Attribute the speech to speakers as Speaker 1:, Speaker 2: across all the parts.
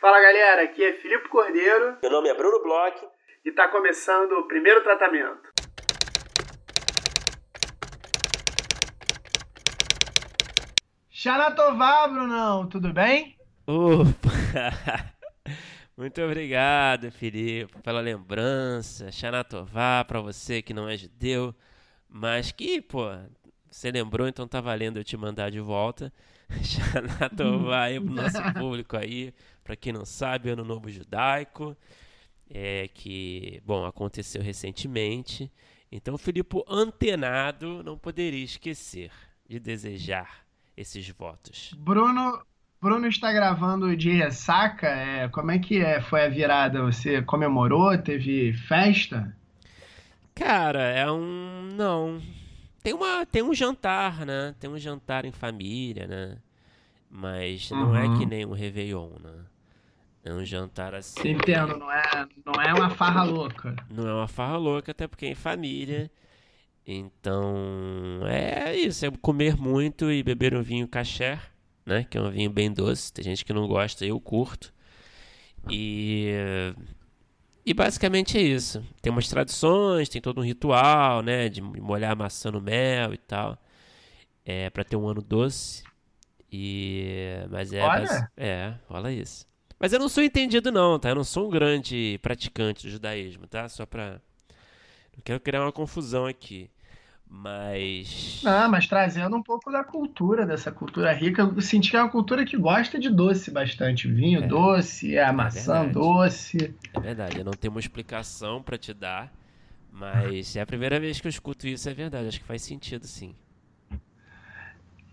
Speaker 1: Fala galera, aqui é Filipe Cordeiro.
Speaker 2: Meu nome é Bruno Bloch.
Speaker 1: E está começando o primeiro tratamento. Xanatová, Brunão, tudo bem?
Speaker 2: Opa! Muito obrigado, Filipe, pela lembrança. Xanatová, para você que não é judeu, mas que, pô, você lembrou, então tá valendo eu te mandar de volta. Xanatová aí pro nosso público aí, para quem não sabe, Ano Novo Judaico, é que, bom, aconteceu recentemente. Então, o Filipe antenado não poderia esquecer de desejar esses votos.
Speaker 1: Bruno, Bruno está gravando de ressaca. É, como é que é? foi a virada? Você comemorou? Teve festa?
Speaker 2: Cara, é um. Não. Tem, uma, tem um jantar, né? Tem um jantar em família, né? Mas não é que uhum. nem um Réveillon, né? É um jantar assim.
Speaker 1: Entendo, não é, não é uma farra louca.
Speaker 2: Não é uma farra louca, até porque é em família. Então, é isso, é comer muito e beber um vinho caché né? Que é um vinho bem doce. Tem gente que não gosta, eu curto. E e basicamente é isso. Tem umas tradições, tem todo um ritual, né, de molhar a maçã no mel e tal. É para ter um ano doce. E mas é,
Speaker 1: olha.
Speaker 2: é, rola isso. Mas eu não sou entendido não, tá? Eu não sou um grande praticante do judaísmo, tá? Só para não quero criar uma confusão aqui. Mas.
Speaker 1: Ah, mas trazendo um pouco da cultura, dessa cultura rica. Eu senti que é uma cultura que gosta de doce bastante. Vinho é. doce, a é maçã doce.
Speaker 2: É verdade, eu não tenho uma explicação para te dar, mas é a primeira vez que eu escuto isso, é verdade. Acho que faz sentido, sim.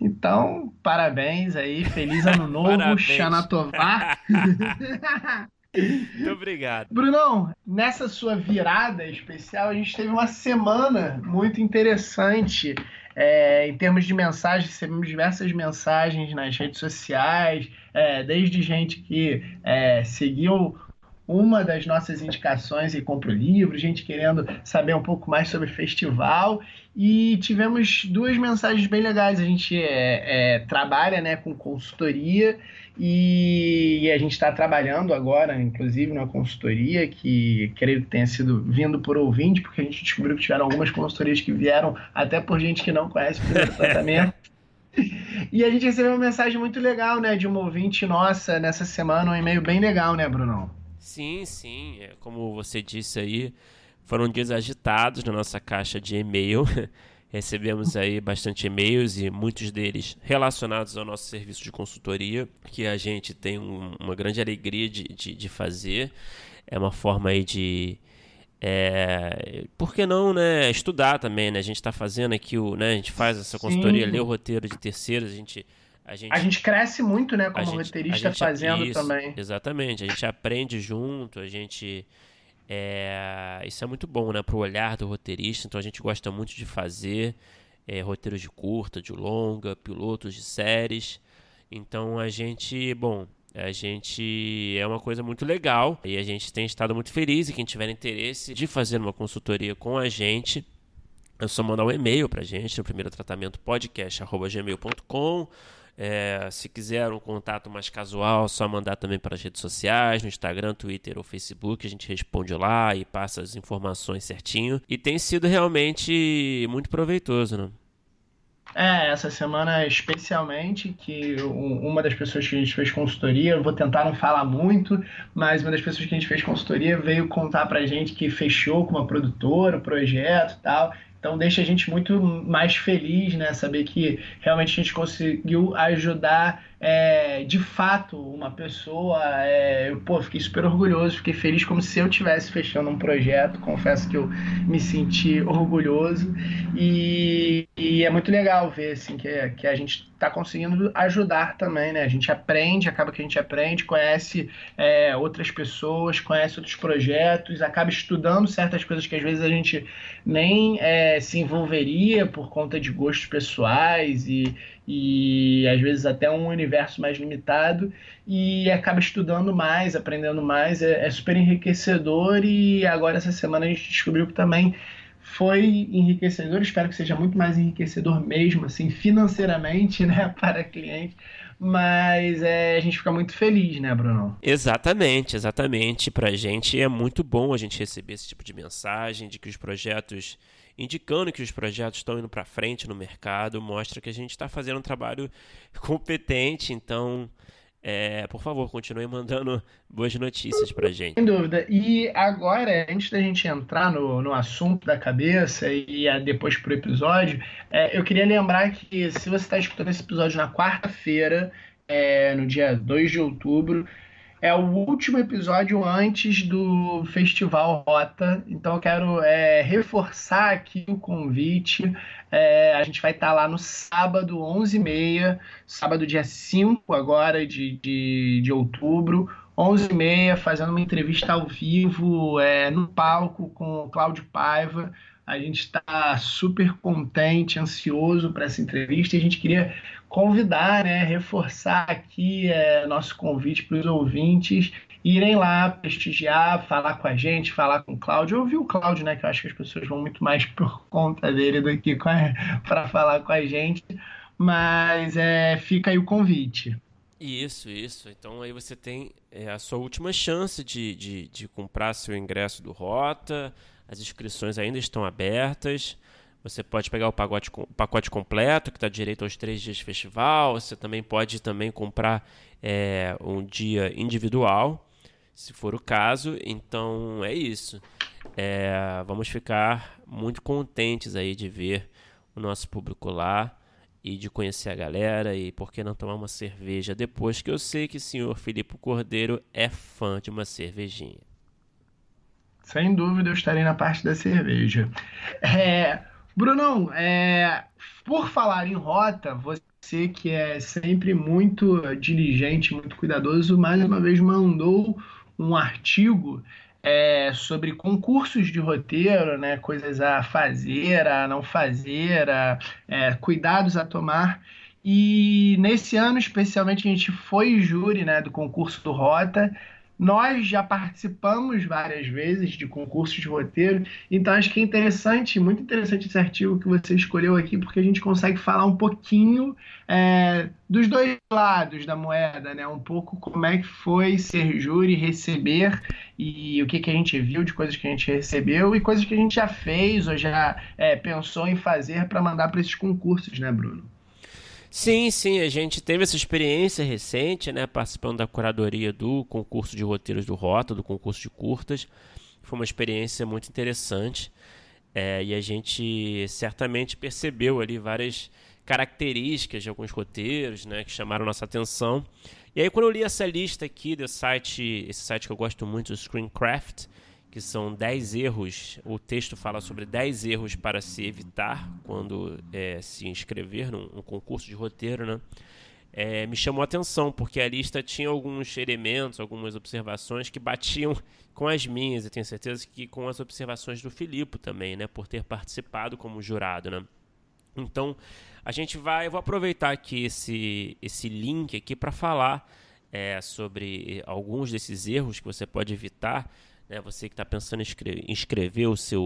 Speaker 1: Então, parabéns aí, feliz ano novo, Xanatová.
Speaker 2: Muito obrigado.
Speaker 1: Brunão, nessa sua virada especial, a gente teve uma semana muito interessante é, em termos de mensagens, recebemos diversas mensagens nas redes sociais, é, desde gente que é, seguiu uma das nossas indicações e compra o livro, gente querendo saber um pouco mais sobre o festival. E tivemos duas mensagens bem legais. A gente é, é, trabalha né, com consultoria e a gente está trabalhando agora, inclusive, numa consultoria que creio que tenha sido vindo por ouvinte, porque a gente descobriu que tiveram algumas consultorias que vieram até por gente que não conhece o tratamento. e a gente recebeu uma mensagem muito legal, né, de uma ouvinte nossa nessa semana, um e-mail bem legal, né, Brunão?
Speaker 2: Sim, sim. É, como você disse aí, foram dias agitados na nossa caixa de e-mail. Recebemos aí bastante e-mails e muitos deles relacionados ao nosso serviço de consultoria, que a gente tem um, uma grande alegria de, de, de, fazer. É uma forma aí de. É, por que não, né? Estudar também, né? A gente está fazendo aqui o. Né, a gente faz essa consultoria, Sim. lê o roteiro de terceiros, a gente
Speaker 1: a gente, a gente cresce muito, né, como gente, roteirista fazendo
Speaker 2: isso,
Speaker 1: também.
Speaker 2: Exatamente, a gente aprende junto, a gente. É, isso é muito bom, né, pro olhar do roteirista, então a gente gosta muito de fazer é, roteiros de curta, de longa, pilotos de séries. Então a gente, bom, a gente é uma coisa muito legal e a gente tem estado muito feliz e quem tiver interesse de fazer uma consultoria com a gente, é só mandar um e-mail pra gente no primeiro tratamento podcast@gmail.com é, se quiser um contato mais casual, só mandar também para as redes sociais, no Instagram, Twitter ou Facebook, a gente responde lá e passa as informações certinho. E tem sido realmente muito proveitoso, né?
Speaker 1: É, essa semana especialmente, que uma das pessoas que a gente fez consultoria, eu vou tentar não falar muito, mas uma das pessoas que a gente fez consultoria veio contar pra gente que fechou com uma produtora o projeto e tal, então deixa a gente muito mais feliz, né? Saber que realmente a gente conseguiu ajudar é, de fato uma pessoa. É, eu, pô, fiquei super orgulhoso, fiquei feliz como se eu tivesse fechando um projeto. Confesso que eu me senti orgulhoso e, e é muito legal ver assim que, que a gente está conseguindo ajudar também, né? A gente aprende, acaba que a gente aprende, conhece é, outras pessoas, conhece outros projetos, acaba estudando certas coisas que às vezes a gente nem é, se envolveria por conta de gostos pessoais e, e às vezes até um universo mais limitado e acaba estudando mais, aprendendo mais, é, é super enriquecedor e agora essa semana a gente descobriu que também foi enriquecedor, espero que seja muito mais enriquecedor mesmo, assim, financeiramente, né, para cliente. Mas é, a gente fica muito feliz, né, Bruno?
Speaker 2: Exatamente, exatamente. Para a gente é muito bom a gente receber esse tipo de mensagem de que os projetos, indicando que os projetos estão indo para frente no mercado, mostra que a gente está fazendo um trabalho competente. Então, é, por favor, continue mandando boas notícias pra gente.
Speaker 1: Sem dúvida. E agora, antes da gente entrar no, no assunto da cabeça e depois pro episódio, é, eu queria lembrar que se você está escutando esse episódio na quarta-feira, é, no dia 2 de outubro, é o último episódio antes do Festival Rota, então eu quero é, reforçar aqui o convite. É, a gente vai estar lá no sábado, 11h30, sábado dia 5 agora de, de, de outubro, 11h30, fazendo uma entrevista ao vivo é, no palco com o Cláudio Paiva. A gente está super contente, ansioso para essa entrevista e a gente queria convidar, né, reforçar aqui é, nosso convite para os ouvintes irem lá prestigiar, falar com a gente, falar com o Cláudio, ouvir o Cláudio, né, que eu acho que as pessoas vão muito mais por conta dele do que para falar com a gente, mas é, fica aí o convite.
Speaker 2: Isso, isso. Então aí você tem é, a sua última chance de, de, de comprar seu ingresso do Rota, as inscrições ainda estão abertas. Você pode pegar o pacote, o pacote completo, que está direito aos três dias de festival. Você também pode também comprar é, um dia individual, se for o caso. Então é isso. É, vamos ficar muito contentes aí de ver o nosso público lá e de conhecer a galera e por que não tomar uma cerveja depois que eu sei que o senhor Filipe Cordeiro é fã de uma cervejinha.
Speaker 1: Sem dúvida eu estarei na parte da cerveja. É, Brunão, é, por falar em rota, você que é sempre muito diligente, muito cuidadoso, mais uma vez mandou um artigo é, sobre concursos de roteiro, né, coisas a fazer, a não fazer, a, é, cuidados a tomar. E nesse ano, especialmente, a gente foi júri né, do concurso do Rota. Nós já participamos várias vezes de concursos de roteiro, então acho que é interessante, muito interessante esse artigo que você escolheu aqui, porque a gente consegue falar um pouquinho é, dos dois lados da moeda, né? Um pouco como é que foi ser júri, receber e o que, que a gente viu de coisas que a gente recebeu e coisas que a gente já fez ou já é, pensou em fazer para mandar para esses concursos, né, Bruno?
Speaker 2: Sim, sim, a gente teve essa experiência recente, né, participando da curadoria do concurso de roteiros do Rota, do concurso de curtas. Foi uma experiência muito interessante é, e a gente certamente percebeu ali várias características de alguns roteiros, né, que chamaram nossa atenção. E aí quando eu li essa lista aqui do site, esse site que eu gosto muito, o Screencraft, que são 10 erros. O texto fala sobre 10 erros para se evitar quando é, se inscrever num, concurso de roteiro, né? É, me chamou a atenção, porque a lista tinha alguns elementos, algumas observações que batiam com as minhas, e tenho certeza que com as observações do Filipe também, né? Por ter participado como jurado, né? Então, a gente vai, eu vou aproveitar aqui esse, esse link aqui para falar é, sobre alguns desses erros que você pode evitar né? Você que está pensando em escrever o seu,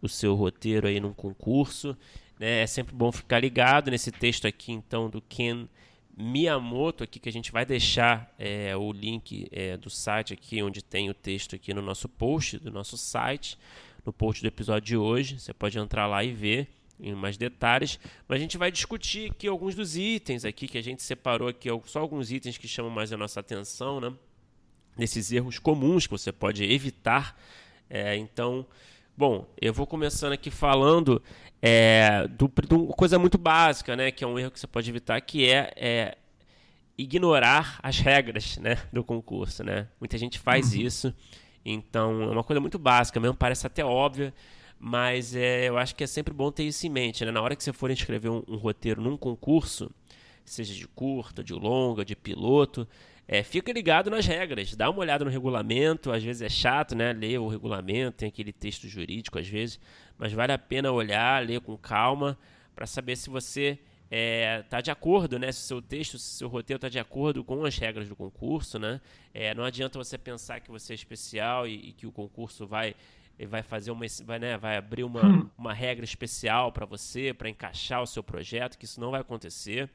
Speaker 2: o seu roteiro aí num concurso, né? É sempre bom ficar ligado nesse texto aqui, então, do Ken Miyamoto aqui, que a gente vai deixar é, o link é, do site aqui, onde tem o texto aqui no nosso post, do nosso site, no post do episódio de hoje. Você pode entrar lá e ver em mais detalhes, mas a gente vai discutir aqui alguns dos itens aqui que a gente separou aqui, só alguns itens que chamam mais a nossa atenção, né? Nesses erros comuns que você pode evitar. É, então, bom, eu vou começando aqui falando é, de uma coisa muito básica, né, que é um erro que você pode evitar, que é, é ignorar as regras né, do concurso. Né? Muita gente faz uhum. isso, então é uma coisa muito básica mesmo, parece até óbvia, mas é, eu acho que é sempre bom ter isso em mente. Né? Na hora que você for inscrever um, um roteiro num concurso, seja de curta, de longa, de piloto, é, fica ligado nas regras, dá uma olhada no regulamento, às vezes é chato, né? Ler o regulamento, tem aquele texto jurídico às vezes, mas vale a pena olhar, ler com calma, para saber se você está é, tá de acordo, né? Se o seu texto, se o seu roteiro está de acordo com as regras do concurso, né? É, não adianta você pensar que você é especial e, e que o concurso vai vai fazer uma, vai, né, vai abrir uma, hum. uma regra especial para você, para encaixar o seu projeto, que isso não vai acontecer.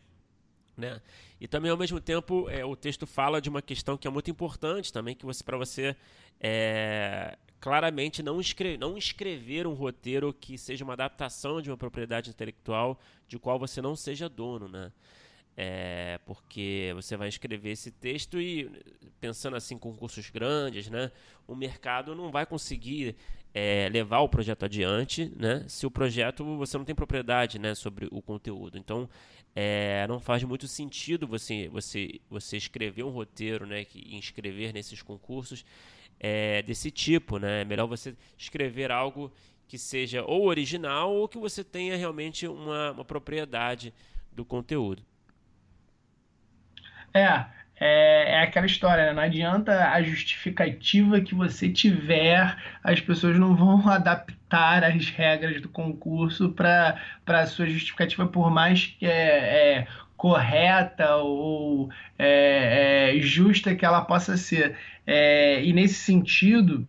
Speaker 2: Né? E também ao mesmo tempo é, o texto fala de uma questão que é muito importante também que você para você é, claramente não, escrever, não escrever um roteiro que seja uma adaptação de uma propriedade intelectual de qual você não seja dono, né? É, porque você vai escrever esse texto e pensando assim concursos grandes, né, o mercado não vai conseguir é, levar o projeto adiante, né, se o projeto você não tem propriedade, né, sobre o conteúdo. Então, é, não faz muito sentido você você você escrever um roteiro, né, que inscrever nesses concursos é, desse tipo, né. É melhor você escrever algo que seja ou original ou que você tenha realmente uma, uma propriedade do conteúdo.
Speaker 1: É, é, é, aquela história, né? não adianta a justificativa que você tiver, as pessoas não vão adaptar as regras do concurso para a sua justificativa, por mais que é, é correta ou é, é, justa que ela possa ser. É, e nesse sentido,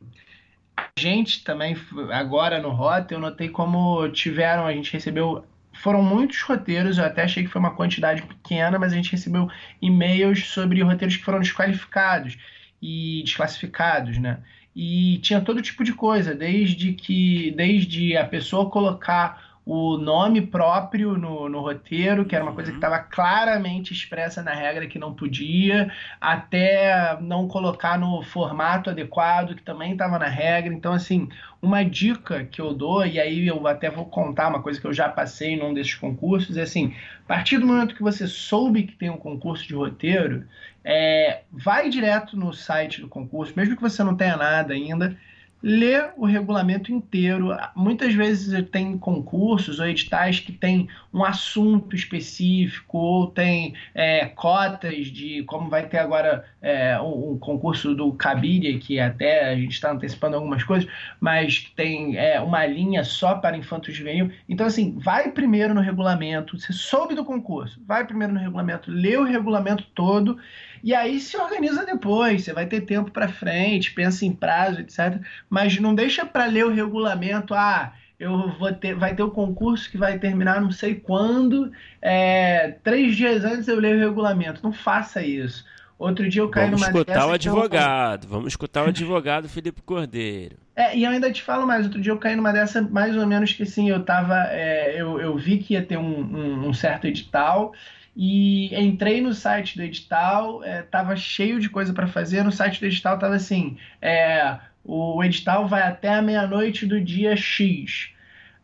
Speaker 1: a gente também, agora no Rota, eu notei como tiveram, a gente recebeu foram muitos roteiros, eu até achei que foi uma quantidade pequena, mas a gente recebeu e-mails sobre roteiros que foram desqualificados e desclassificados, né? E tinha todo tipo de coisa, desde que desde a pessoa colocar o nome próprio no, no roteiro, que era uma coisa que estava uhum. claramente expressa na regra que não podia, até não colocar no formato adequado, que também estava na regra. Então, assim, uma dica que eu dou, e aí eu até vou contar uma coisa que eu já passei num desses concursos, é assim, a partir do momento que você soube que tem um concurso de roteiro, é, vai direto no site do concurso, mesmo que você não tenha nada ainda, lê o regulamento inteiro. Muitas vezes tem concursos ou editais que tem um assunto específico ou tem é, cotas de como vai ter agora é, um, concurso do Cabiria, que até a gente está antecipando algumas coisas, mas que tem é, uma linha só para infanto juvenil. Então, assim, vai primeiro no regulamento, você soube do concurso, vai primeiro no regulamento, lê o regulamento todo e aí se organiza depois, você vai ter tempo para frente, pensa em prazo, etc. Mas não deixa para ler o regulamento, ah, eu vou ter, vai ter o concurso que vai terminar não sei quando, é, três dias antes eu leio o regulamento. Não faça isso. Outro dia eu caí
Speaker 2: vamos
Speaker 1: numa
Speaker 2: escutar o advogado, eu... vamos escutar o advogado Felipe Cordeiro.
Speaker 1: É, e eu ainda te falo mais, outro dia eu caí numa dessa, mais ou menos que assim, eu tava, é, eu, eu vi que ia ter um, um, um certo edital, e entrei no site do edital, estava é, cheio de coisa para fazer. No site do edital estava assim: é, o edital vai até a meia-noite do dia X.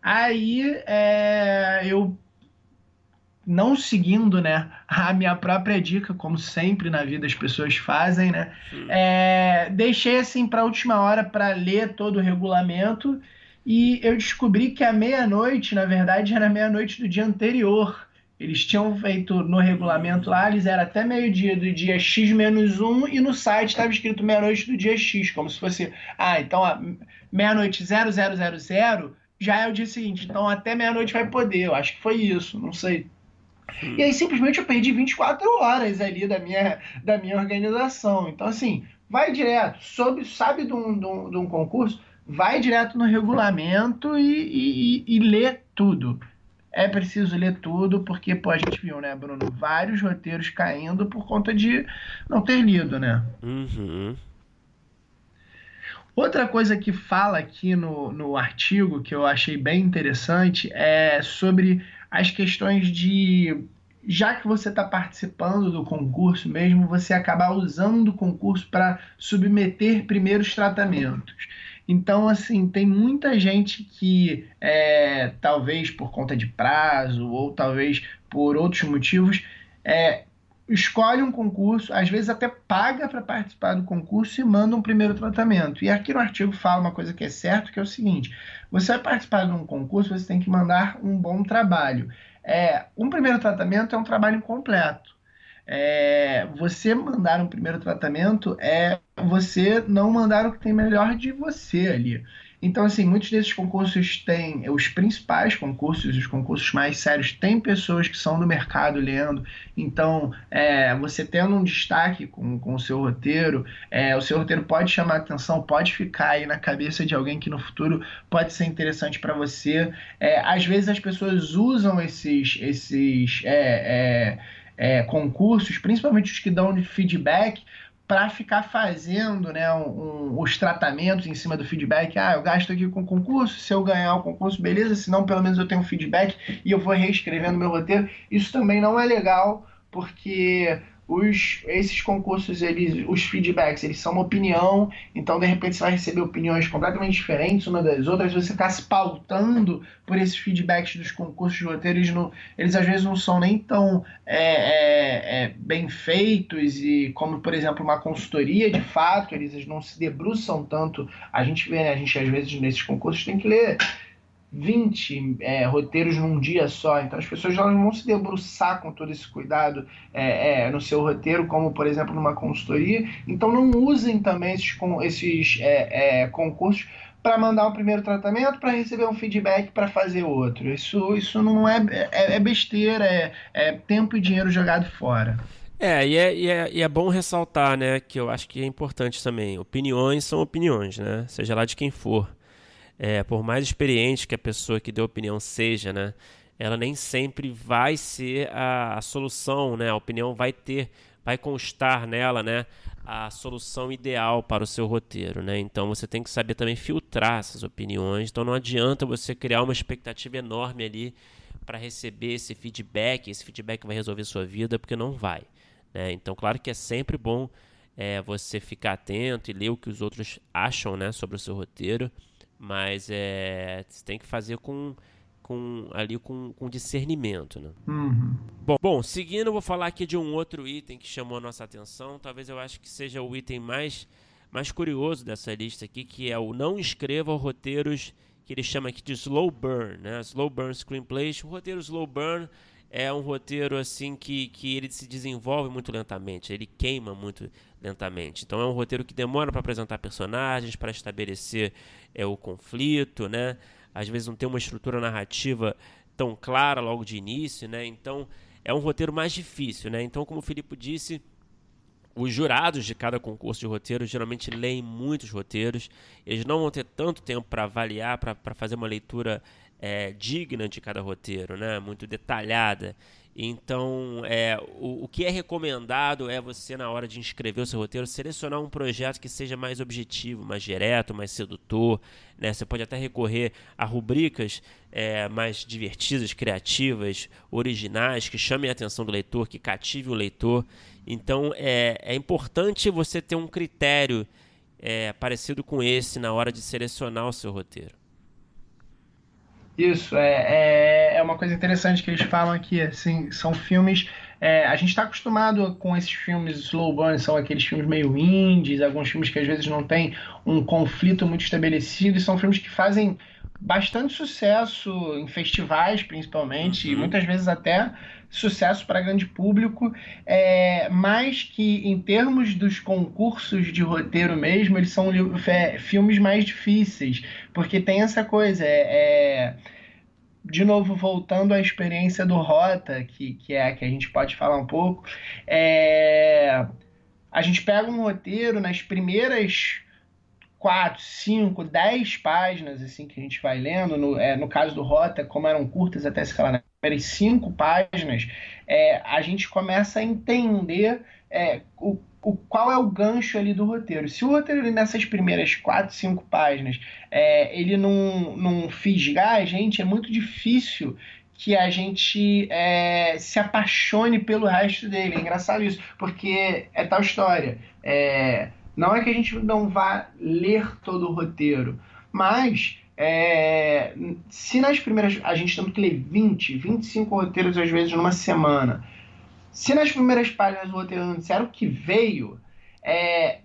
Speaker 1: Aí é, eu, não seguindo né, a minha própria dica, como sempre na vida as pessoas fazem, né, é, deixei assim para a última hora para ler todo o regulamento e eu descobri que a meia-noite, na verdade, era meia-noite do dia anterior. Eles tinham feito no regulamento lá, eles eram até meio-dia do dia X menos 1 e no site estava escrito meia-noite do dia X, como se fosse, ah, então meia-noite 0000 já é o dia seguinte, então até meia-noite vai poder. Eu acho que foi isso, não sei. Hum. E aí simplesmente eu perdi 24 horas ali da minha, da minha organização. Então, assim, vai direto, soube, sabe de um, de, um, de um concurso, vai direto no regulamento e, e, e lê tudo é preciso ler tudo, porque, pô, a gente viu, né, Bruno, vários roteiros caindo por conta de não ter lido, né?
Speaker 2: Uhum.
Speaker 1: Outra coisa que fala aqui no, no artigo, que eu achei bem interessante, é sobre as questões de. Já que você está participando do concurso mesmo, você acabar usando o concurso para submeter primeiros tratamentos. Então, assim, tem muita gente que, é, talvez por conta de prazo ou talvez por outros motivos, é, escolhe um concurso, às vezes até paga para participar do concurso e manda um primeiro tratamento. E aqui no artigo fala uma coisa que é certo, que é o seguinte: você vai participar de um concurso, você tem que mandar um bom trabalho. É, um primeiro tratamento é um trabalho incompleto. É, você mandar um primeiro tratamento é você não mandar o que tem melhor de você ali. Então, assim, muitos desses concursos têm, os principais concursos, os concursos mais sérios, têm pessoas que são do mercado lendo. Então, é, você tendo um destaque com, com o seu roteiro, é, o seu roteiro pode chamar atenção, pode ficar aí na cabeça de alguém que no futuro pode ser interessante para você. É, às vezes as pessoas usam esses, esses é, concursos, principalmente os que dão feedback, para ficar fazendo né, um, um, os tratamentos em cima do feedback. Ah, eu gasto aqui com concurso, se eu ganhar o concurso, beleza, se não, pelo menos eu tenho feedback e eu vou reescrevendo meu roteiro. Isso também não é legal, porque os, esses concursos, eles, os feedbacks, eles são uma opinião, então de repente você vai receber opiniões completamente diferentes uma das outras, você está se pautando por esses feedbacks dos concursos de roteiro, eles, não, eles às vezes não são nem tão é, é, é, bem feitos, e como por exemplo uma consultoria de fato, eles não se debruçam tanto, a gente vê, né, a gente às vezes nesses concursos tem que ler 20 é, roteiros num dia só. Então as pessoas não vão se debruçar com todo esse cuidado é, é, no seu roteiro, como por exemplo numa consultoria. Então não usem também esses, esses é, é, concursos para mandar um primeiro tratamento, para receber um feedback, para fazer outro. Isso, isso não é, é, é besteira, é, é tempo e dinheiro jogado fora.
Speaker 2: É e, é, e é, e é bom ressaltar, né, que eu acho que é importante também. Opiniões são opiniões, né? Seja lá de quem for é, por mais experiente que a pessoa que deu opinião seja, né, ela nem sempre vai ser a, a solução, né? A opinião vai ter, vai constar nela, né? A solução ideal para o seu roteiro, né? Então você tem que saber também filtrar essas opiniões. Então não adianta você criar uma expectativa enorme ali para receber esse feedback. Esse feedback vai resolver sua vida, porque não vai. Né? Então, claro que é sempre bom é, você ficar atento e ler o que os outros acham, né, sobre o seu roteiro. Mas é, você tem que fazer com, com ali com, com discernimento, né?
Speaker 1: Uhum.
Speaker 2: Bom, bom, seguindo, eu vou falar aqui de um outro item que chamou a nossa atenção. Talvez eu acho que seja o item mais, mais curioso dessa lista aqui, que é o não escreva roteiros que ele chama aqui de slow burn, né? Slow burn screenplays. O roteiro slow burn é um roteiro assim que, que ele se desenvolve muito lentamente, ele queima muito lentamente. Então é um roteiro que demora para apresentar personagens, para estabelecer é, o conflito, né? Às vezes não tem uma estrutura narrativa tão clara logo de início, né? Então é um roteiro mais difícil, né? Então, como o Filipe disse, os jurados de cada concurso de roteiro geralmente leem muitos roteiros, eles não vão ter tanto tempo para avaliar, para fazer uma leitura é, digna de cada roteiro, né? muito detalhada. Então, é, o, o, que é recomendado é você, na hora de inscrever o seu roteiro, selecionar um projeto que seja mais objetivo, mais direto, mais sedutor. Né? Você pode até recorrer a rubricas é, mais divertidas, criativas, originais, que chamem a atenção do leitor, que cative o leitor. Então, é, é importante você ter um critério é, parecido com esse na hora de selecionar o seu roteiro.
Speaker 1: Isso, é, é, é uma coisa interessante que eles falam aqui, assim, são filmes... É, a gente está acostumado com esses filmes slow burn, são aqueles filmes meio indies, alguns filmes que às vezes não tem um conflito muito estabelecido, e são filmes que fazem bastante sucesso em festivais, principalmente, uhum. e muitas vezes até sucesso para grande público, é, mas que em termos dos concursos de roteiro mesmo, eles são é, filmes mais difíceis, porque tem essa coisa, é, é, de novo, voltando à experiência do Rota, que, que é a que a gente pode falar um pouco, é, a gente pega um roteiro nas primeiras quatro, cinco, dez páginas assim que a gente vai lendo. No, é, no caso do Rota, como eram curtas até se falar primeiras cinco páginas, é, a gente começa a entender é, o, o, qual é o gancho ali do roteiro. Se o roteiro nessas primeiras quatro, cinco páginas é, ele não, não fisgar a gente, é muito difícil que a gente é, se apaixone pelo resto dele. É engraçado isso, porque é tal história. É, não é que a gente não vá ler todo o roteiro, mas é, se nas primeiras. A gente tem que ler 20, 25 roteiros às vezes numa semana. Se nas primeiras páginas do roteiro não disseram que veio, é,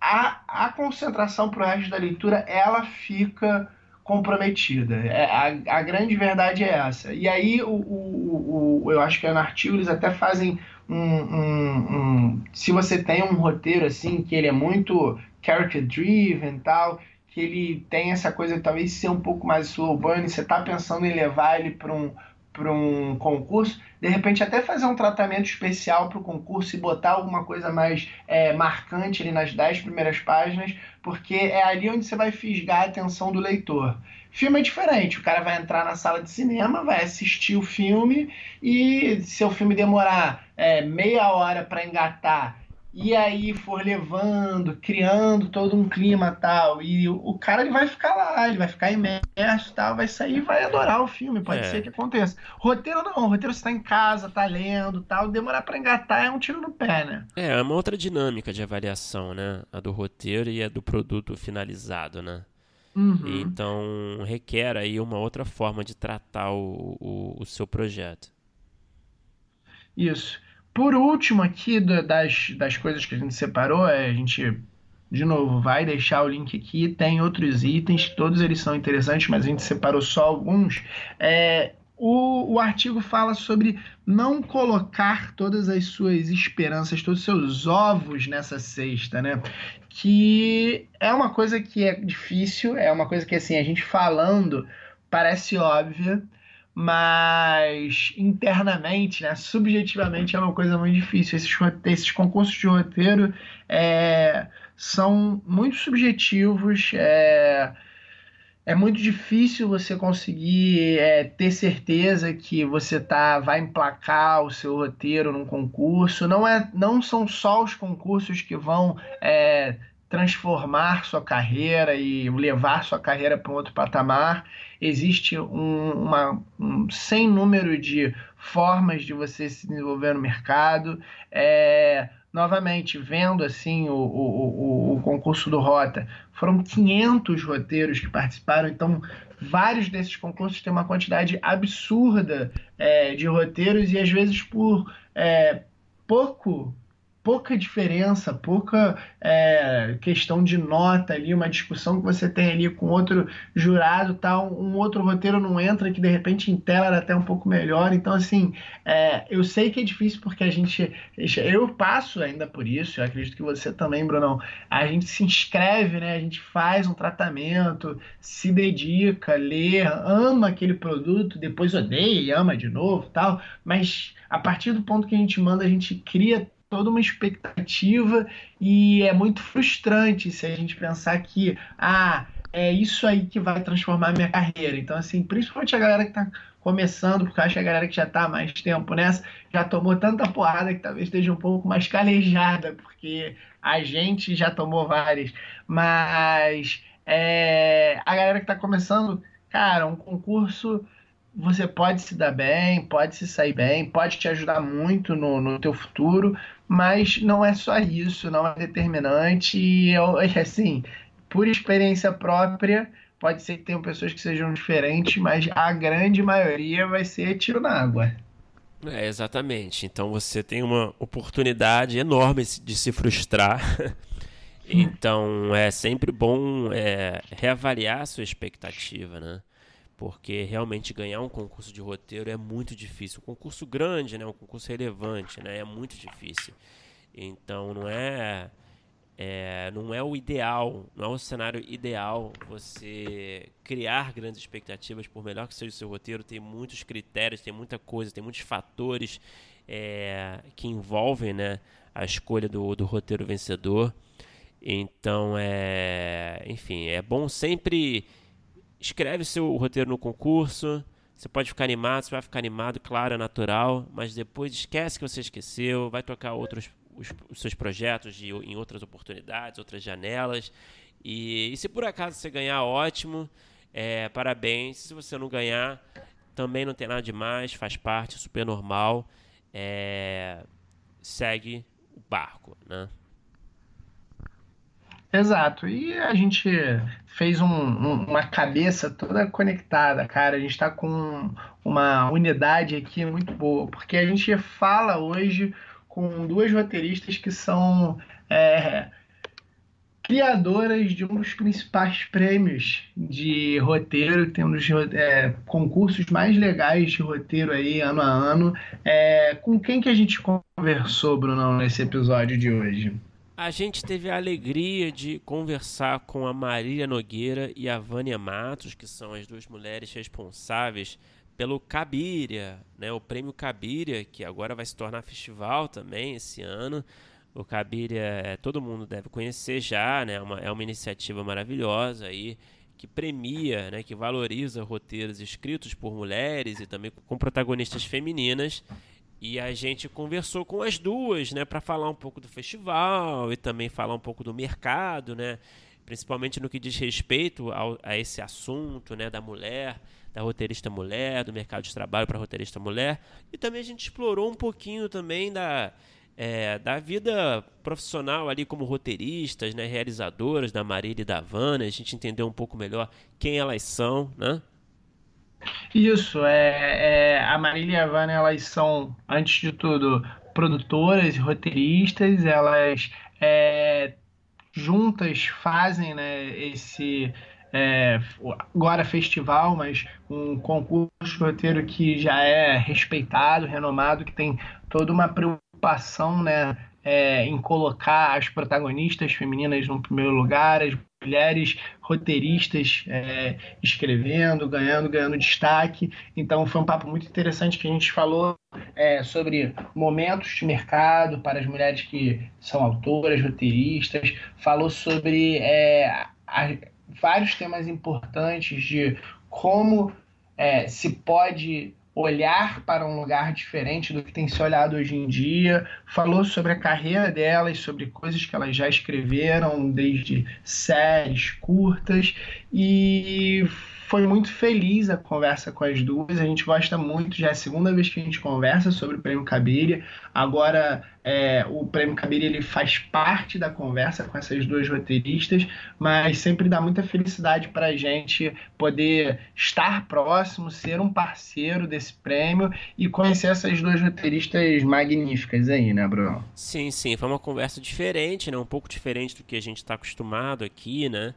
Speaker 1: a, a concentração para o resto da leitura ela fica comprometida. É, a, a grande verdade é essa. E aí o, o, o, eu acho que na artigo eles até fazem um, um, um, se você tem um roteiro assim que ele é muito character driven tal que ele tem essa coisa talvez ser um pouco mais slow burn, você está pensando em levar ele para um um concurso, de repente até fazer um tratamento especial para o concurso e botar alguma coisa mais é, marcante ali nas dez primeiras páginas, porque é ali onde você vai fisgar a atenção do leitor. Filme é diferente, o cara vai entrar na sala de cinema, vai assistir o filme e se o filme demorar é, meia hora para engatar e aí for levando, criando todo um clima tal, e o, o, cara ele vai ficar lá, ele vai ficar imerso tal, vai sair vai adorar o filme, pode é. ser que aconteça. Roteiro não, roteiro você tá em casa, tá lendo tal, demorar para engatar é um tiro no pé, né?
Speaker 2: É, é uma outra dinâmica de avaliação, né? A do roteiro e a do produto finalizado, né? Uhum. Então requer aí uma outra forma de tratar o, o, o seu projeto.
Speaker 1: Isso. Por último, aqui das, das coisas que a gente separou, é, a gente, de novo, vai deixar o link aqui. Tem outros itens, todos eles são interessantes, mas a gente separou só alguns. É, o, o artigo fala sobre não colocar todas as suas esperanças, todos os seus ovos nessa cesta, né? Que é uma coisa que é difícil, é uma coisa que, assim, a gente falando parece óbvia, mas internamente, né, subjetivamente, é uma coisa muito difícil. Esses, esses concursos de roteiro é, são muito subjetivos, é, é muito difícil você conseguir é, ter certeza que você tá, vai emplacar o seu roteiro num concurso. Não, é, não são só os concursos que vão é, transformar sua carreira e levar sua carreira para um outro patamar. Existe um, uma, um sem número de formas de você se desenvolver no mercado. É, novamente, vendo assim o, o, o, o concurso do Rota, foram 500 roteiros que participaram, então vários desses concursos têm uma quantidade absurda é, de roteiros e às vezes por é, pouco pouca diferença, pouca é, questão de nota ali, uma discussão que você tem ali com outro jurado, tal, um outro roteiro não entra que de repente em tela era até um pouco melhor. Então, assim, é, eu sei que é difícil porque a gente. Eu passo ainda por isso, eu acredito que você também, Brunão. A gente se inscreve, né? A gente faz um tratamento, se dedica, lê, ama aquele produto, depois odeia e ama de novo tal, mas a partir do ponto que a gente manda, a gente cria toda uma expectativa e é muito frustrante se a gente pensar que, ah, é isso aí que vai transformar a minha carreira. Então, assim, principalmente a galera que está começando, porque eu acho que a galera que já está há mais tempo nessa já tomou tanta porrada que talvez esteja um pouco mais calejada, porque a gente já tomou várias. Mas é, a galera que está começando, cara, um concurso você pode se dar bem, pode se sair bem, pode te ajudar muito no, no teu futuro, mas não é só isso, não é determinante. E eu, assim, por experiência própria, pode ser que tenham pessoas que sejam diferentes, mas a grande maioria vai ser tiro na água.
Speaker 2: É, exatamente. Então você tem uma oportunidade enorme de se frustrar. então é sempre bom é, reavaliar a sua expectativa, né? Porque realmente ganhar um concurso de roteiro é muito difícil. Um concurso grande, né, um concurso relevante, né, é muito difícil. Então não é, é, não é o ideal, não é o cenário ideal você criar grandes expectativas, por melhor que seja o seu roteiro, tem muitos critérios, tem muita coisa, tem muitos fatores é, que envolvem né, a escolha do, do roteiro vencedor. Então, é, enfim, é bom sempre escreve seu roteiro no concurso. Você pode ficar animado, você vai ficar animado, claro, é natural, mas depois esquece que você esqueceu, vai tocar outros os, os seus projetos de, em outras oportunidades, outras janelas. E, e se por acaso você ganhar, ótimo, é, parabéns. Se você não ganhar, também não tem nada demais, faz parte, super normal. É, segue o barco, né?
Speaker 1: Exato. E a gente fez um, um, uma cabeça toda conectada, cara. A gente está com uma unidade aqui muito boa, porque a gente fala hoje com duas roteiristas que são é, criadoras de um dos principais prêmios de roteiro, tem um dos é, concursos mais legais de roteiro aí ano a ano. É, com quem que a gente conversou, Bruno, nesse episódio de hoje?
Speaker 2: A gente teve a alegria de conversar com a Marília Nogueira e a Vânia Matos, que são as duas mulheres responsáveis pelo Cabiria, né? O prêmio Cabiria, que agora vai se tornar festival também esse ano. O Cabiria, é, todo mundo deve conhecer já, né? Uma, é uma iniciativa maravilhosa aí que premia, né, que valoriza roteiros escritos por mulheres e também com protagonistas femininas. E a gente conversou com as duas, né, para falar um pouco do festival e também falar um pouco do mercado, né, principalmente no que diz respeito ao, a esse assunto, né, da mulher, da roteirista mulher, do mercado de trabalho para roteirista mulher. E também a gente explorou um pouquinho também da é, da vida profissional ali como roteiristas, né, realizadoras da Marília e da Vanna, a gente entendeu um pouco melhor quem elas são, né?
Speaker 1: Isso, é, é, a Marília e a Vanna, elas são, antes de tudo, produtoras e roteiristas, elas é, juntas fazem né, esse é, agora festival, mas um concurso de roteiro que já é respeitado, renomado, que tem toda uma preocupação né, é, em colocar as protagonistas femininas no primeiro lugar, as mulheres roteiristas é, escrevendo, ganhando, ganhando destaque. Então foi um papo muito interessante que a gente falou é, sobre momentos de mercado para as mulheres que são autoras, roteiristas, falou sobre é, a, vários temas importantes de como é, se pode olhar para um lugar diferente do que tem se olhado hoje em dia, falou sobre a carreira delas, sobre coisas que elas já escreveram, desde séries curtas, e foi muito feliz a conversa com as duas. A gente gosta muito, já é a segunda vez que a gente conversa sobre o Prêmio Cabiria. Agora, é, o Prêmio Cabiria ele faz parte da conversa com essas duas roteiristas, mas sempre dá muita felicidade para a gente poder estar próximo, ser um parceiro desse prêmio e conhecer essas duas roteiristas magníficas aí, né, Bruno?
Speaker 2: Sim, sim. Foi uma conversa diferente, né? um pouco diferente do que a gente está acostumado aqui, né?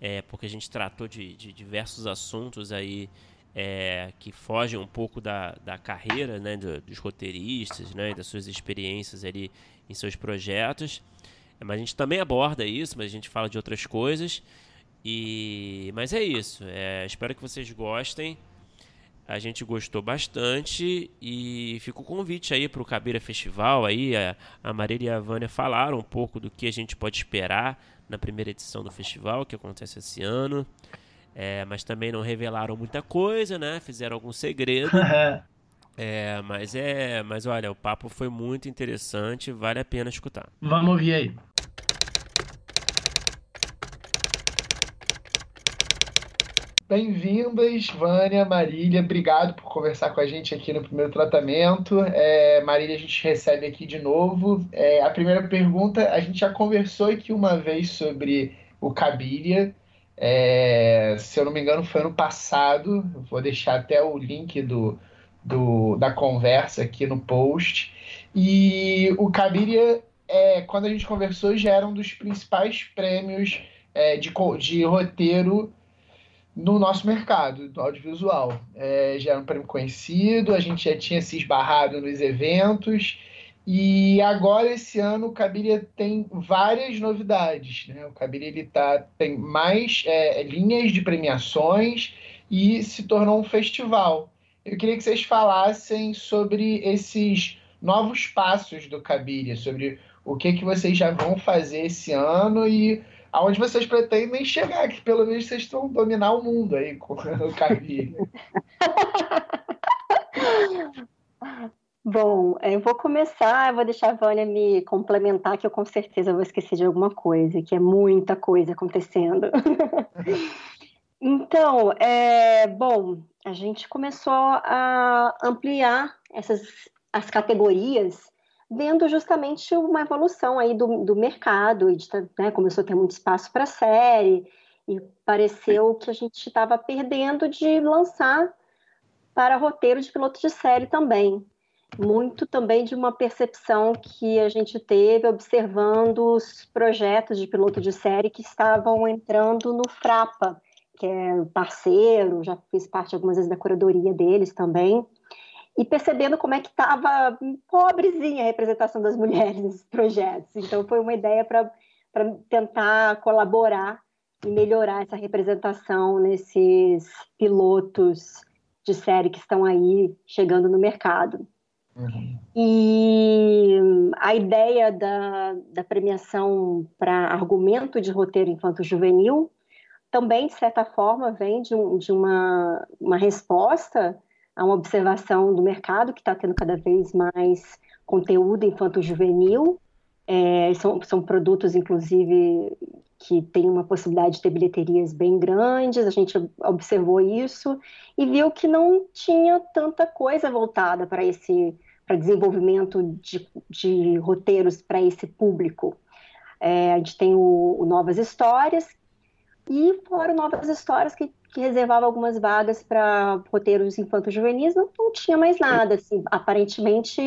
Speaker 2: É, porque a gente tratou de, de diversos assuntos aí é, que fogem um pouco da, da carreira né, dos roteiristas, né, das suas experiências ali em seus projetos. Mas a gente também aborda isso, mas a gente fala de outras coisas. E mas é isso. É, espero que vocês gostem. A gente gostou bastante e fica o convite aí para o Cabeira Festival. Aí a, a Marília e a Vânia falaram um pouco do que a gente pode esperar na primeira edição do festival, que acontece esse ano. É, mas também não revelaram muita coisa, né? Fizeram algum segredo. é, mas é, mas olha, o papo foi muito interessante, vale a pena escutar.
Speaker 1: Vamos ouvir aí. Bem-vindas, Vânia, Marília. Obrigado por conversar com a gente aqui no primeiro tratamento. É, Marília, a gente recebe aqui de novo. É, a primeira pergunta, a gente já conversou aqui uma vez sobre o Cabiria. É, se eu não me engano, foi ano passado. Vou deixar até o link do, do, da conversa aqui no post. E o Cabiria, é, quando a gente conversou, já era um dos principais prêmios é, de, de roteiro no nosso mercado do audiovisual. É, já era um prêmio conhecido, a gente já tinha se esbarrado nos eventos, e agora, esse ano, o Cabiria tem várias novidades. Né? O Cabiria ele tá, tem mais é, linhas de premiações e se tornou um festival. Eu queria que vocês falassem sobre esses novos passos do Cabiria, sobre o que, que vocês já vão fazer esse ano e aonde vocês pretendem chegar, que pelo menos vocês estão dominar o mundo aí com o Cavilho.
Speaker 3: Bom, eu vou começar, eu vou deixar a Vânia me complementar, que eu com certeza vou esquecer de alguma coisa, que é muita coisa acontecendo. então, é, bom, a gente começou a ampliar essas as categorias vendo justamente uma evolução aí do, do mercado, e de, né, começou a ter muito espaço para série, e pareceu que a gente estava perdendo de lançar para roteiro de piloto de série também. Muito também de uma percepção que a gente teve observando os projetos de piloto de série que estavam entrando no Frapa, que é parceiro, já fiz parte algumas vezes da curadoria deles também. E percebendo como é que estava pobrezinha a representação das mulheres nesses projetos. Então, foi uma ideia para tentar colaborar e melhorar essa representação nesses pilotos de série que estão aí chegando no mercado. Uhum. E a ideia da, da premiação para argumento de roteiro infanto-juvenil também, de certa forma, vem de, um, de uma, uma resposta a uma observação do mercado que está tendo cada vez mais conteúdo infanto-juvenil. É, são, são produtos, inclusive, que têm uma possibilidade de ter bilheterias bem grandes, a gente observou isso e viu que não tinha tanta coisa voltada para esse para desenvolvimento de, de roteiros para esse público. É, a gente tem o, o, Novas Histórias e fora Novas Histórias que, que reservava algumas vagas para roteiros infanto-juvenis, não, não tinha mais nada, assim, aparentemente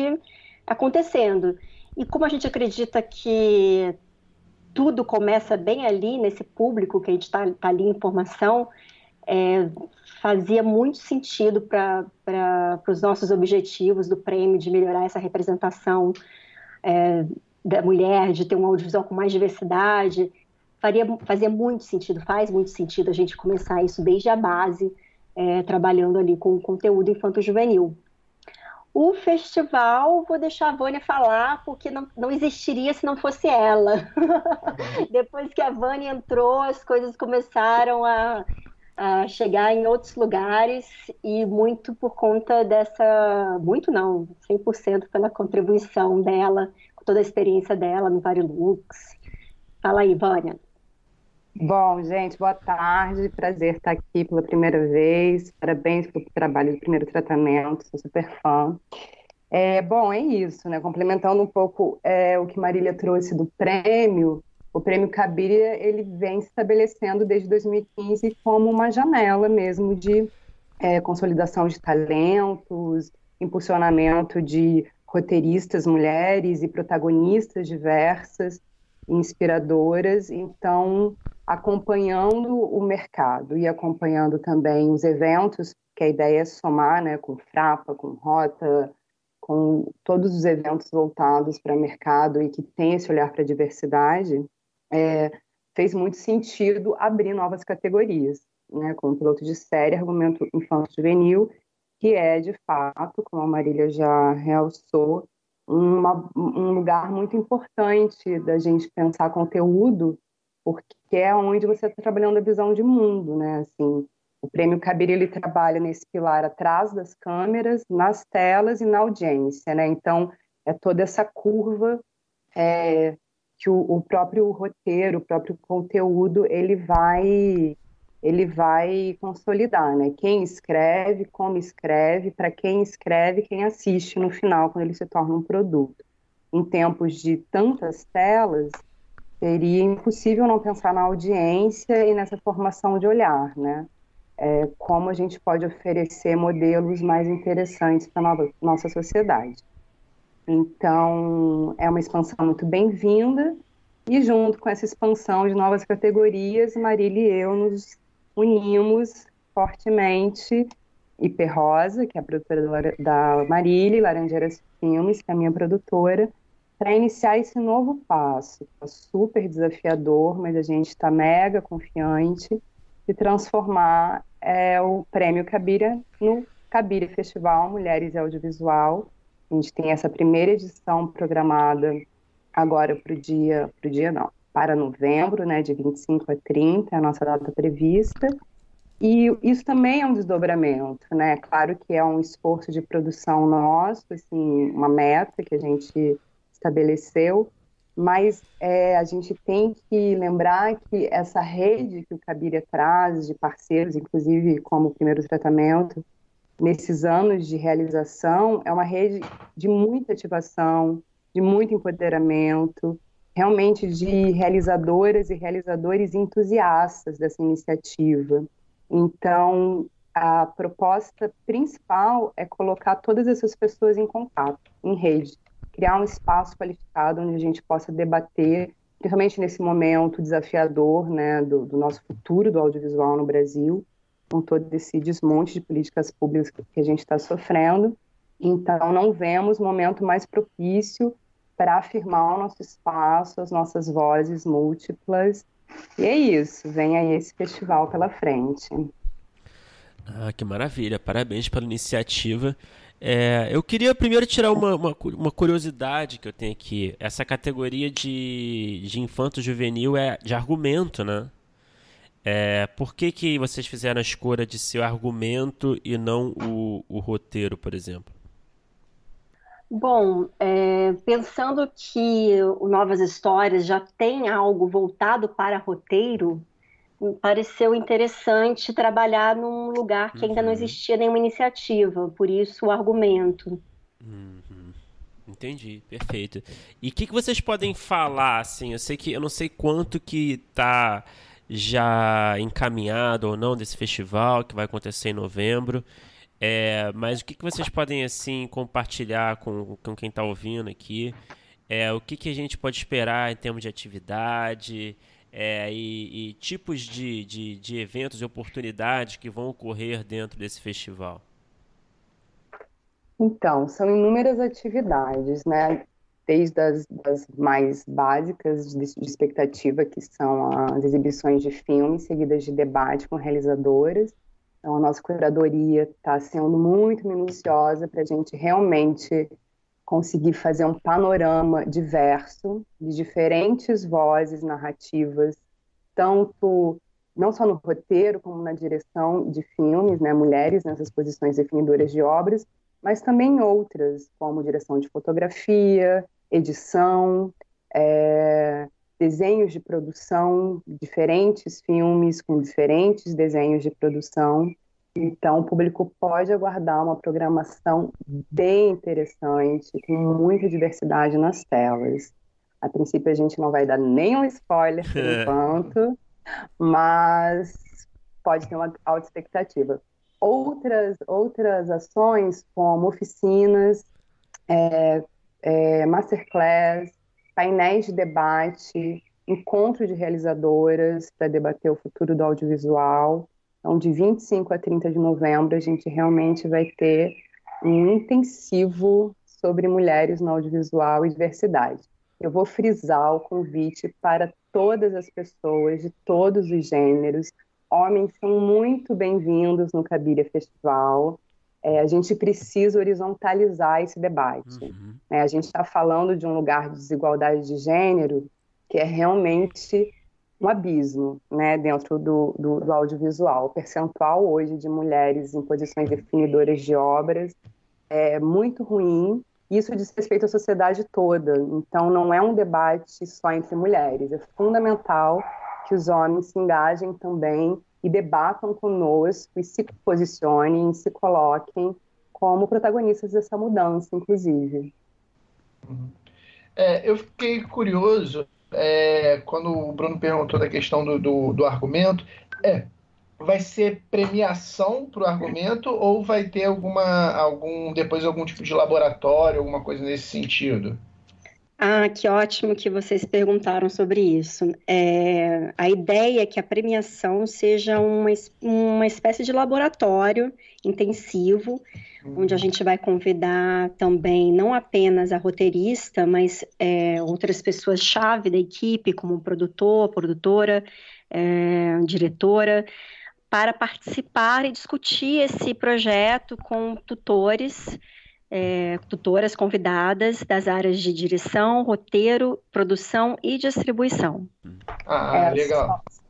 Speaker 3: acontecendo. E como a gente acredita que tudo começa bem ali, nesse público que a gente está tá ali em formação, é, fazia muito sentido para os nossos objetivos do prêmio de melhorar essa representação é, da mulher, de ter um audiovisual com mais diversidade. Faria, fazia muito sentido, faz muito sentido a gente começar isso desde a base, é, trabalhando ali com conteúdo infanto-juvenil. O festival, vou deixar a Vânia falar, porque não, não existiria se não fosse ela. Depois que a Vânia entrou, as coisas começaram a, a chegar em outros lugares e muito por conta dessa. Muito não, 100% pela contribuição dela, com toda a experiência dela no Varilux. Fala aí, Vânia.
Speaker 4: Bom, gente, boa tarde. Prazer estar aqui pela primeira vez. Parabéns pelo trabalho do primeiro tratamento, sou super fã. É, bom, é isso, né? Complementando um pouco é, o que Marília trouxe do prêmio, o prêmio Cabiria ele vem se estabelecendo desde 2015 como uma janela mesmo de é, consolidação de talentos, impulsionamento de roteiristas mulheres e protagonistas diversas, inspiradoras. Então, acompanhando o mercado e acompanhando também os eventos, que a ideia é somar né, com Frapa, com Rota, com todos os eventos voltados para o mercado e que tem esse olhar para a diversidade, é, fez muito sentido abrir novas categorias, né, como piloto de série, argumento infanto-juvenil, que é, de fato, como a Marília já realçou, uma, um lugar muito importante da gente pensar conteúdo porque é onde você está trabalhando a visão de mundo, né? Assim, o Prêmio Cabir ele trabalha nesse pilar atrás das câmeras, nas telas e na audiência, né? Então é toda essa curva é, que o, o, próprio roteiro, o próprio conteúdo ele vai ele vai consolidar, né? Quem escreve, como escreve, para quem escreve, quem assiste no final quando ele se torna um produto. Em tempos de tantas telas, seria impossível não pensar na audiência e nessa formação de olhar, né? É, como a gente pode oferecer modelos mais interessantes para a nossa sociedade. Então, é uma expansão muito bem-vinda, e junto com essa expansão de novas categorias, Marília e eu nos unimos fortemente, e Rosa, que é a produtora da Marília, Laranjeiras Filmes, que é a minha produtora, para iniciar esse novo passo. É super desafiador, mas a gente está mega confiante de transformar é, o Prêmio Cabira no Cabira Festival Mulheres e Audiovisual. A gente tem essa primeira edição programada agora para o dia, para o dia não, para novembro, né, de 25 a 30, é a nossa data prevista. E isso também é um desdobramento, né? Claro que é um esforço de produção nosso, assim, uma meta que a gente estabeleceu, mas é, a gente tem que lembrar que essa rede que o Cabiria traz de parceiros, inclusive como primeiro tratamento, nesses anos de realização, é uma rede de muita ativação, de muito empoderamento, realmente de realizadoras e realizadores entusiastas dessa iniciativa. Então, a proposta principal é colocar todas essas pessoas em contato, em rede criar um espaço qualificado onde a gente possa debater, principalmente nesse momento desafiador né, do, do nosso futuro do audiovisual no Brasil, com todo esse desmonte de políticas públicas que a gente está sofrendo, Então, não vemos momento mais propício para afirmar o nosso espaço, as nossas vozes múltiplas. E é isso, vem aí esse festival pela frente.
Speaker 2: Ah, que maravilha, parabéns pela iniciativa. É, eu queria primeiro tirar uma, uma, uma, curiosidade que eu tenho aqui. Essa categoria de, de infanto juvenil é de argumento, né? É, por que, que vocês fizeram a escolha de ser o argumento e não o, o roteiro, por exemplo?
Speaker 3: Bom, é, pensando que o Novas Histórias já tem algo voltado para roteiro, pareceu interessante trabalhar num lugar que ainda não uhum. existia nenhuma iniciativa, por isso o argumento.
Speaker 2: Uhum. Entendi, perfeito. E o que, que vocês podem falar, assim, eu sei que eu não sei quanto que está já encaminhado ou não desse festival que vai acontecer em novembro. É, mas o que, que vocês podem assim compartilhar com, com quem está ouvindo aqui? É, o que, que a gente pode esperar em termos de atividade é, e, e, tipos de, de, de eventos e oportunidades que vão ocorrer dentro desse festival?
Speaker 4: Então, são inúmeras atividades, né? desde as das mais básicas de, de, expectativa, que são as exibições de filmes, seguidas de debate com realizadoras. Então, a nossa curadoria está sendo muito minuciosa para a gente realmente conseguir fazer um panorama diverso de diferentes vozes narrativas, tanto não só no roteiro como na direção de filmes, né, mulheres nessas posições definidoras de obras, mas também outras, como direção de fotografia, edição, é, desenhos de produção, diferentes filmes com diferentes desenhos de produção. Então, o público pode aguardar uma programação bem interessante, com muita diversidade nas telas. A princípio, a gente não vai dar nenhum spoiler por enquanto, mas pode ter uma alta expectativa. Outras, outras ações, como oficinas, é, é, masterclass, painéis de debate, encontro de realizadoras para debater o futuro do audiovisual. Então, de 25 a 30 de novembro, a gente realmente vai ter um intensivo sobre mulheres no audiovisual e diversidade. Eu vou frisar o convite para todas as pessoas de todos os gêneros. Homens são muito bem-vindos no Cabiria Festival é, a gente precisa horizontalizar esse debate. Uhum. Né? A gente está falando de um lugar de desigualdade de gênero que é realmente um abismo né, dentro do, do, do audiovisual. O percentual hoje de mulheres em posições definidoras de obras é muito ruim. Isso diz respeito à sociedade toda. Então, não é um debate só entre mulheres. É fundamental que os homens se engajem também e debatam conosco e se posicionem, se coloquem como protagonistas dessa mudança, inclusive.
Speaker 1: Uhum. É, eu fiquei curioso é, quando o Bruno perguntou da questão do, do, do argumento. É, vai ser premiação para o argumento ou vai ter alguma algum depois algum tipo de laboratório, alguma coisa nesse sentido?
Speaker 3: Ah, que ótimo que vocês perguntaram sobre isso. É, a ideia é que a premiação seja uma, uma espécie de laboratório intensivo, uhum. onde a gente vai convidar também não apenas a roteirista, mas é, outras pessoas-chave da equipe, como produtor, produtora, é, diretora, para participar e discutir esse projeto com tutores é, tutoras convidadas das áreas de direção, roteiro, produção e distribuição.
Speaker 1: Ah, é, legal. Só,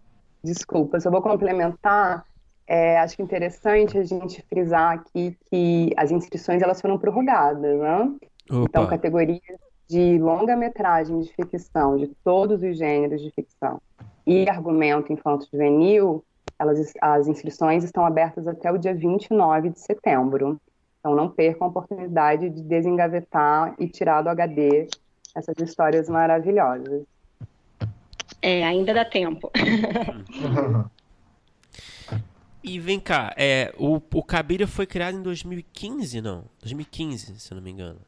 Speaker 4: desculpa, só vou complementar. É, acho que interessante a gente frisar aqui que as inscrições elas foram prorrogadas, né? Opa. Então, categorias de longa-metragem de ficção, de todos os gêneros de ficção, e argumento infanto-juvenil, elas, as inscrições estão abertas até o dia 29 de setembro. Então não percam a oportunidade de desengavetar e tirar do HD essas histórias maravilhosas.
Speaker 3: É, ainda dá tempo.
Speaker 2: e vem cá, é, o, o Cabiria foi criado em 2015, não? 2015, se não me engano.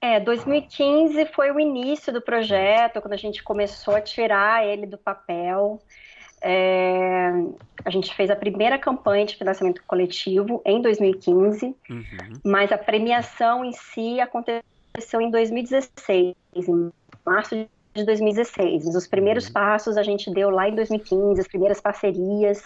Speaker 3: É, 2015 foi o início do projeto, quando a gente começou a tirar ele do papel. É, a gente fez a primeira campanha de financiamento coletivo em 2015, uhum. mas a premiação em si aconteceu em 2016, em março de 2016. Os primeiros uhum. passos a gente deu lá em 2015, as primeiras parcerias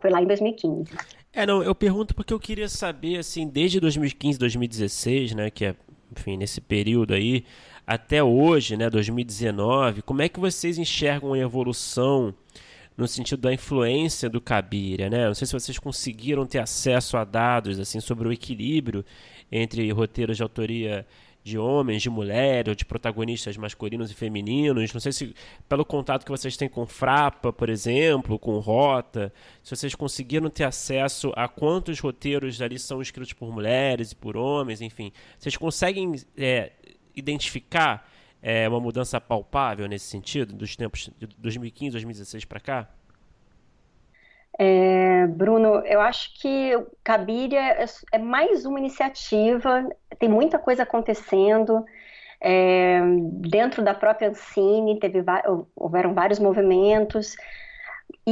Speaker 3: foi lá em 2015.
Speaker 2: É, não, eu pergunto porque eu queria saber, assim, desde 2015, 2016, né, que é, enfim, nesse período aí, até hoje, né, 2019, como é que vocês enxergam a evolução no sentido da influência do Cabiria, né? Não sei se vocês conseguiram ter acesso a dados assim sobre o equilíbrio entre roteiros de autoria de homens, de mulheres, ou de protagonistas masculinos e femininos. Não sei se pelo contato que vocês têm com Frapa, por exemplo, com Rota, se vocês conseguiram ter acesso a quantos roteiros ali são escritos por mulheres e por homens, enfim. Vocês conseguem é, identificar é, uma mudança palpável nesse sentido, dos tempos de 2015, 2016 para cá?
Speaker 3: É, Bruno, eu acho que Cabiria é, é, mais uma iniciativa, tem muita coisa acontecendo. É, dentro da própria Ancine, teve, houveram vários movimentos.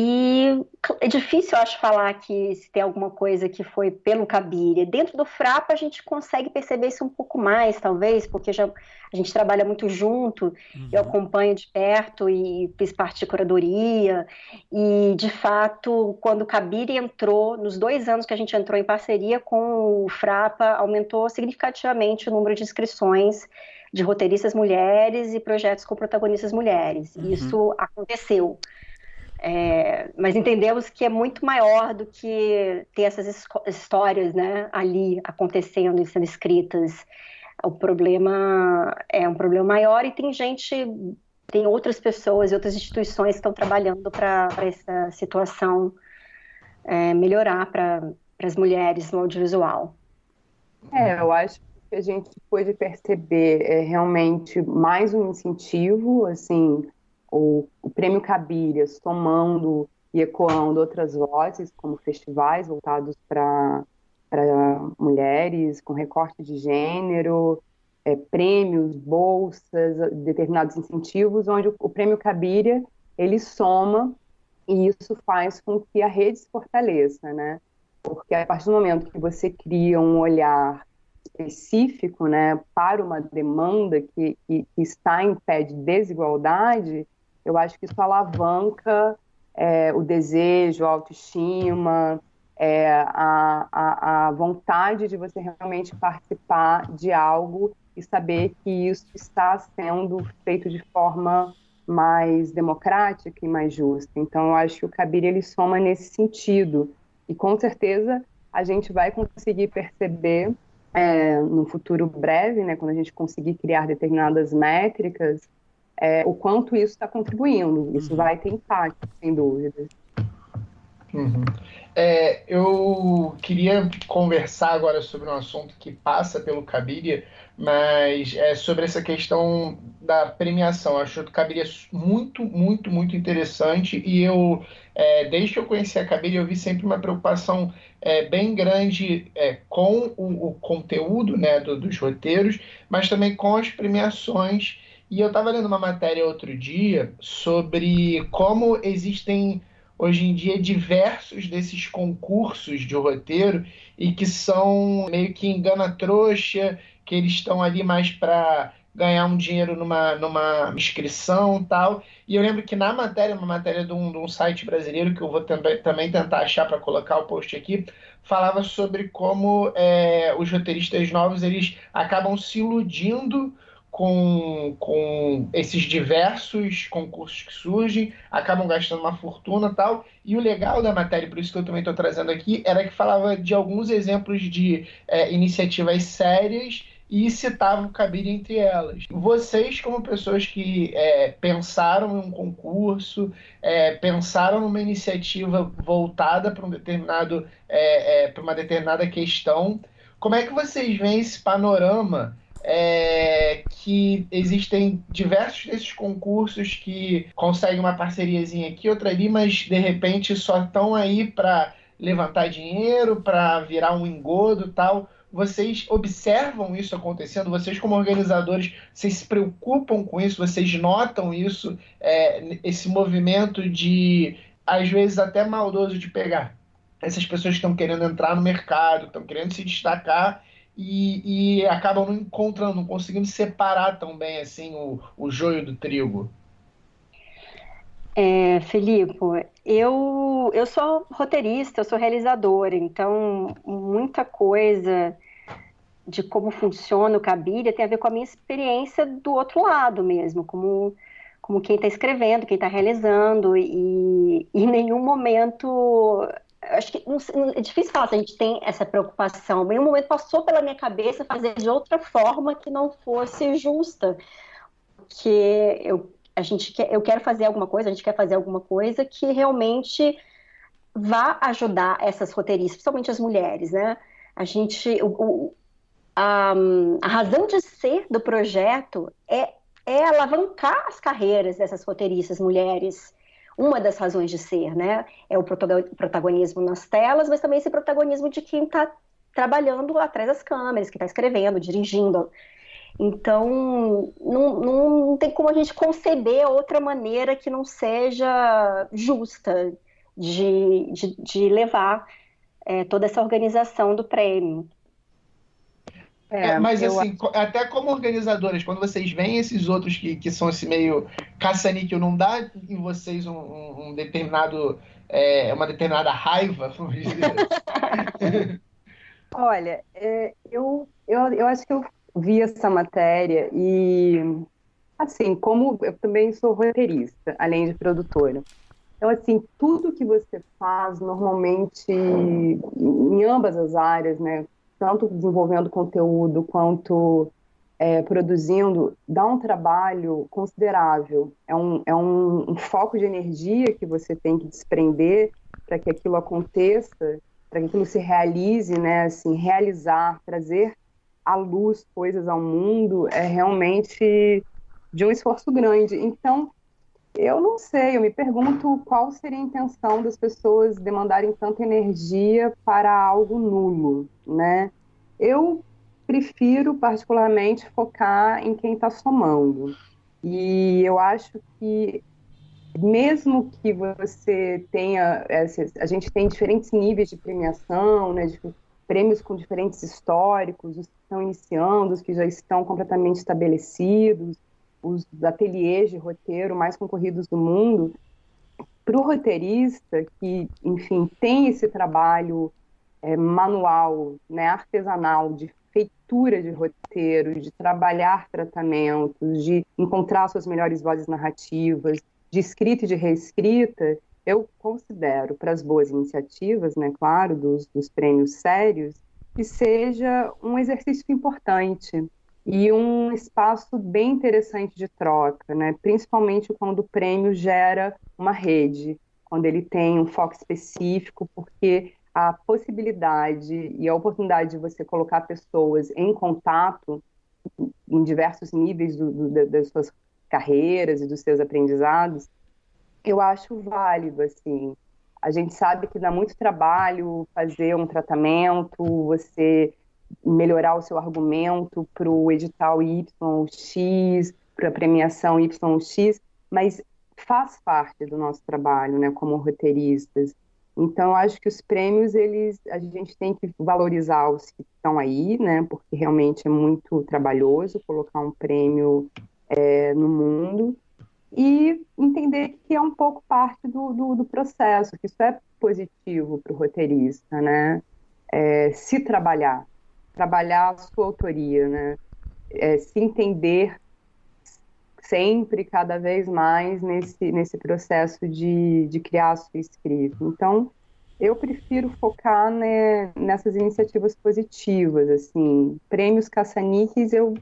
Speaker 3: E é difícil, eu acho, falar que se tem alguma coisa que foi pelo Cabiria. Dentro do Frapa, a gente consegue perceber isso um pouco mais, talvez, porque já, a gente trabalha muito junto, uhum. eu acompanho de perto e fiz parte de curadoria. E, de fato, quando o Cabiria entrou, nos dois anos que a gente entrou em parceria com o Frapa, aumentou significativamente o número de inscrições de roteiristas mulheres e projetos com protagonistas mulheres. Uhum. Isso aconteceu. É, mas entendemos que é muito maior do que ter essas histórias né, ali acontecendo e sendo escritas. O problema é um problema maior e tem gente, tem outras pessoas e outras instituições que estão trabalhando para essa situação é, melhorar para as mulheres no audiovisual.
Speaker 4: É, eu acho que a gente pode perceber é, realmente mais um incentivo, assim, o, o Prêmio Cabiria somando e ecoando outras vozes, como festivais voltados para mulheres, com recorte de gênero, é, prêmios, bolsas, determinados incentivos, onde o, o Prêmio Cabiria ele soma e isso faz com que a rede se fortaleça, né? Porque a partir do momento que você cria um olhar específico, né, para uma demanda que, que está em pé de desigualdade, eu acho que isso alavanca é, o desejo, a autoestima, é, a, a, a vontade de você realmente participar de algo e saber que isso está sendo feito de forma mais democrática e mais justa. Então, eu acho que o Cabir ele soma nesse sentido. E com certeza a gente vai conseguir perceber é, no futuro breve, né, quando a gente conseguir criar determinadas métricas, é, o quanto isso está contribuindo. Isso uhum. vai ter impacto, sem dúvida.
Speaker 1: Uhum. É, eu queria conversar agora sobre um assunto que passa pelo Cabiria, mas é sobre essa questão da premiação. Eu acho que o Cabiria muito, muito, muito interessante e eu, é, desde que eu conheci a Cabiria, eu vi sempre uma preocupação é, bem grande é, com o, o, conteúdo né, do, dos roteiros, mas também com as premiações e eu estava lendo uma matéria outro dia sobre como existem hoje em dia diversos desses concursos de roteiro e que são meio que engana-trouxa, que eles estão ali mais para ganhar um dinheiro numa, numa inscrição tal. E eu lembro que na matéria, uma matéria de um, de um site brasileiro, que eu vou também, também tentar achar para colocar o post aqui, falava sobre como é, os roteiristas novos eles acabam se iludindo com, com esses diversos concursos que surgem, acabam gastando uma fortuna tal. E o legal da matéria, por isso que eu também estou trazendo aqui, era que falava de alguns exemplos de é, iniciativas sérias e citava o cabide entre elas. Vocês, como pessoas que é, pensaram em um concurso, é, pensaram numa iniciativa voltada para um determinado, é, é para uma determinada questão, como é que vocês veem esse panorama é, que existem diversos desses concursos que conseguem uma parceriazinha aqui, outra ali, mas de repente só estão aí para levantar dinheiro, para virar um engodo tal. Vocês observam isso acontecendo? Vocês, como organizadores, vocês se preocupam com isso? Vocês notam isso? É, esse movimento de às vezes até maldoso de pegar essas pessoas que estão querendo entrar no mercado, estão querendo se destacar e, e, acabam não encontrando, não conseguindo separar tão bem assim o, o joio do trigo.
Speaker 3: É, Felipe, eu, eu sou roteirista, eu sou realizadora, então muita coisa de como funciona o Cabiria tem a ver com a minha experiência do outro lado mesmo, como, como quem está escrevendo, quem está realizando, e, e em nenhum momento acho que é difícil falar se a gente tem essa preocupação. Em nenhum momento passou pela minha cabeça fazer de outra forma que não fosse justa. Que eu, a gente quer, eu quero fazer alguma coisa, a gente quer fazer alguma coisa que realmente vá ajudar essas roteiristas, principalmente as mulheres, né? A gente, o, o, a, a razão de ser do projeto é, é alavancar as carreiras dessas roteiristas mulheres uma das razões de ser, né? É o protagonismo nas telas, mas também esse protagonismo de quem está trabalhando atrás das câmeras, que está escrevendo, dirigindo. Então, não, não, tem como a gente conceber outra maneira que não seja justa de, de, de levar é, toda essa organização do prêmio.
Speaker 1: É, é, mas assim, até como organizadores, quando vocês veem esses outros que, que são esse meio caça-níquel, não dá em vocês um, um, um determinado, é, uma determinada raiva,
Speaker 4: dizer Olha, é, eu, eu, eu acho que eu vi essa matéria e, assim, como eu também sou roteirista, além de produtora, então, assim, tudo que você faz normalmente em ambas as áreas, né, tanto desenvolvendo conteúdo quanto é, produzindo, dá um trabalho considerável. É, um, é um, um foco de energia que você tem que desprender para que aquilo aconteça, para que aquilo se realize, né? Assim, realizar, trazer à luz coisas ao mundo é realmente de um esforço grande. Então, eu não sei, eu me pergunto qual seria a intenção das pessoas demandarem tanta energia para algo nulo, né? Eu prefiro particularmente focar em quem está somando. E eu acho que mesmo que você tenha, a gente tem diferentes níveis de premiação, né, de prêmios com diferentes históricos, os que estão iniciando, os que já estão completamente estabelecidos, os ateliês de roteiro mais concorridos do mundo, para o roteirista que, enfim, tem esse trabalho é, manual, né, artesanal, de feitura de roteiro, de trabalhar tratamentos, de encontrar suas melhores vozes narrativas, de escrita e de reescrita, eu considero, para as boas iniciativas, né, claro, dos, dos prêmios sérios, que seja um exercício importante e um espaço bem interessante de troca, né? principalmente quando o prêmio gera uma rede, quando ele tem um foco específico, porque a possibilidade e a oportunidade de você colocar pessoas em contato em diversos níveis do, do, das suas carreiras e dos seus aprendizados, eu acho válido, assim. A gente sabe que dá muito trabalho fazer um tratamento, você melhorar o seu argumento para o edital YX, para a premiação YX, mas faz parte do nosso trabalho, né, como roteiristas. Então, acho que os prêmios, eles, a gente tem que valorizar os que estão aí, né, porque realmente é muito trabalhoso colocar um prêmio é, no mundo, e entender que é um pouco parte do, do, do processo, que isso é positivo para o roteirista, né, é, se trabalhar, trabalhar a sua autoria, né? É, se entender sempre, cada vez mais, nesse, nesse processo de, de criar a sua escrita. Então, eu prefiro focar né, nessas iniciativas positivas, assim. Prêmios caça-níqueis eu,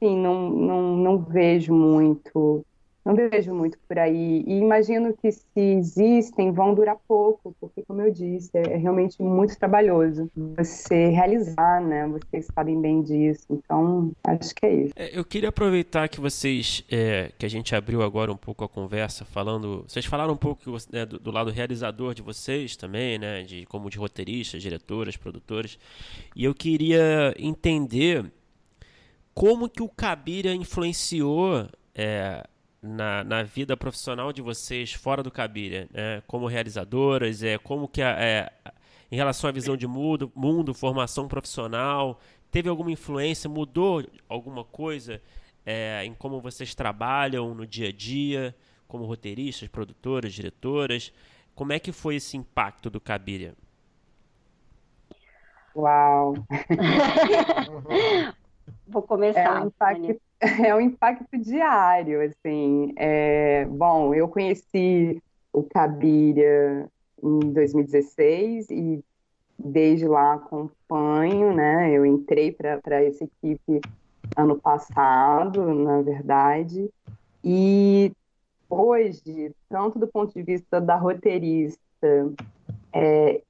Speaker 4: não, não, não vejo muito não vejo muito por aí. E imagino que se existem, vão durar pouco, porque, como eu disse, é realmente muito trabalhoso você realizar, né? Vocês sabem bem disso. Então, acho que é isso.
Speaker 2: É, eu queria aproveitar que vocês, é, que a gente abriu agora um pouco a conversa, falando. Vocês falaram um pouco né, do, do, lado realizador de vocês também, né? De como de roteiristas, diretoras, produtores. E eu queria entender como que o Cabira influenciou. É, na, na vida profissional de vocês fora do Cabiria, né? como realizadoras, é, como que a, é, em relação à visão de mundo, mundo, formação profissional, teve alguma influência, mudou alguma coisa é, em como vocês trabalham no dia a dia, como roteiristas, produtoras, diretoras? Como é que foi esse impacto do Cabiria?
Speaker 4: Uau!
Speaker 3: Vou começar.
Speaker 4: É um impacto, é um impacto diário, assim. É, bom, eu conheci o Cabiria em 2016 e desde lá acompanho, né? Eu entrei para essa equipe ano passado, na verdade, e hoje, tanto do ponto de vista da roteirista, é,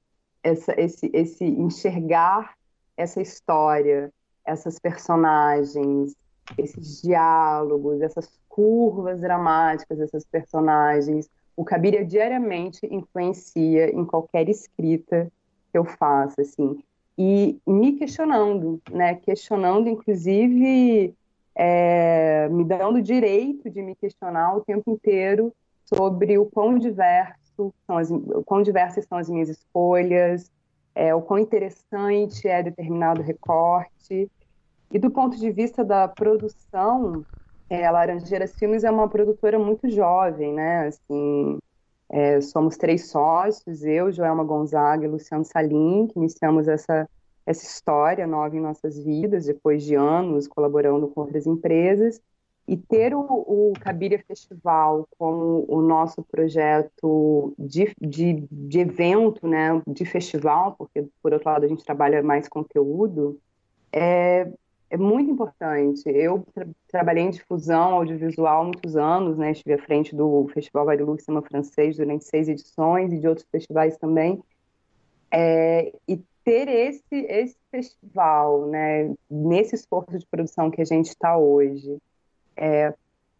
Speaker 4: essa, esse, esse enxergar essa história, essas personagens, esses diálogos, essas curvas dramáticas dessas personagens, o Cabiria diariamente influencia em qualquer escrita que eu faça, assim, e me questionando, né, questionando, inclusive, é, me dando o direito de me questionar o tempo inteiro sobre o quão diverso são as, quão diversas são as minhas escolhas, é, o quão interessante é determinado recorte. E do ponto de vista da produção, é, a Laranjeiras Filmes é uma produtora muito jovem, né? Assim, é, somos três sócios, eu, Joelma Gonzaga e Luciano Salim, que iniciamos essa, essa história nova em nossas vidas, depois de anos colaborando com outras empresas. E ter o, o Cabiria Festival como o nosso projeto de, de, de evento, né, de festival, porque, por outro lado, a gente trabalha mais conteúdo, é, é muito importante. Eu tra trabalhei em difusão audiovisual muitos anos, né? Estive à frente do Festival Guadeloupe Cinema Francês durante seis edições e de outros festivais também. É, e ter esse, esse festival, né, nesse esforço de produção que a gente está hoje, é,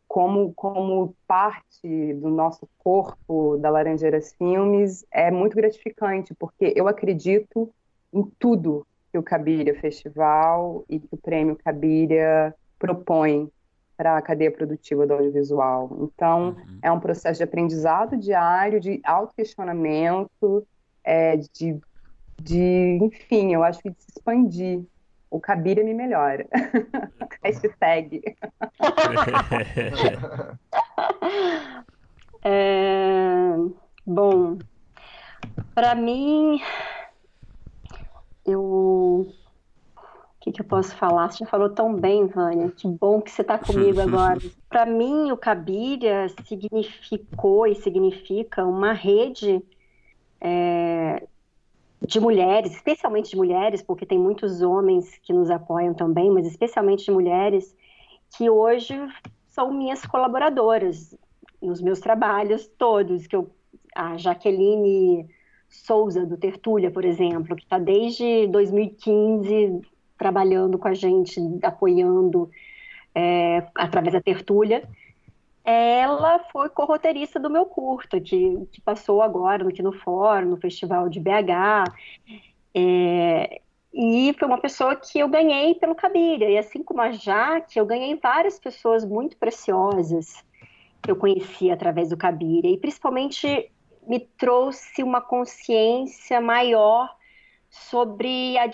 Speaker 4: como, como parte do nosso corpo da Laranjeiras Filmes, é muito gratificante, porque eu acredito em tudo que o Cabiria Festival e que o Prêmio Cabiria propõe para a cadeia produtiva do audiovisual. Então, uhum. é um processo de aprendizado diário, de autoquestionamento, é, de, de, enfim, eu acho que de se expandir o Cabira me melhora. Hashtag.
Speaker 3: é, bom, para mim, eu. O que, que eu posso falar? Você já falou tão bem, Vânia. Que bom que você está comigo agora. Para mim, o Cabiria significou e significa uma rede é, de mulheres, especialmente de mulheres, porque tem muitos homens que nos apoiam também, mas especialmente de mulheres, que hoje são minhas colaboradoras nos meus trabalhos todos, que eu, a Jaqueline Souza, do Tertúlia, por exemplo, que está desde 2015 trabalhando com a gente, apoiando é, através da Tertúlia, ela foi corroteirista do meu curta, que, que passou agora no Kino Fórum, no Festival de BH. É, e foi uma pessoa que eu ganhei pelo Cabiria. E assim como a Jaque, eu ganhei várias pessoas muito preciosas que eu conheci através do Cabiria. E principalmente me trouxe uma consciência maior sobre a,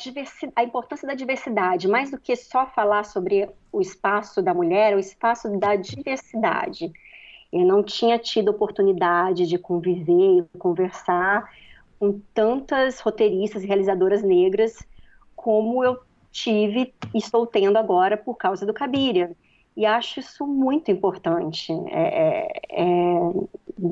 Speaker 3: a importância da diversidade, mais do que só falar sobre o espaço da mulher, o espaço da diversidade. Eu não tinha tido oportunidade de conviver e conversar com tantas roteiristas e realizadoras negras como eu tive e estou tendo agora por causa do Cabiria. E acho isso muito importante. É, é, é,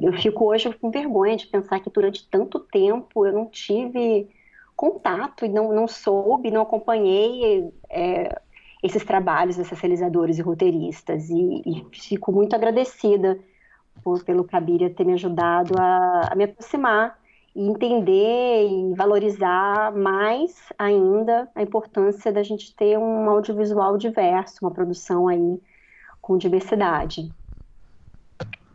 Speaker 3: eu fico hoje com vergonha de pensar que durante tanto tempo eu não tive contato e não, não soube, não acompanhei é, esses trabalhos desses realizadores e roteiristas. E, e fico muito agradecida por, pelo Cabiria ter me ajudado a, a me aproximar e entender e valorizar mais ainda a importância da gente ter um audiovisual diverso, uma produção aí com diversidade.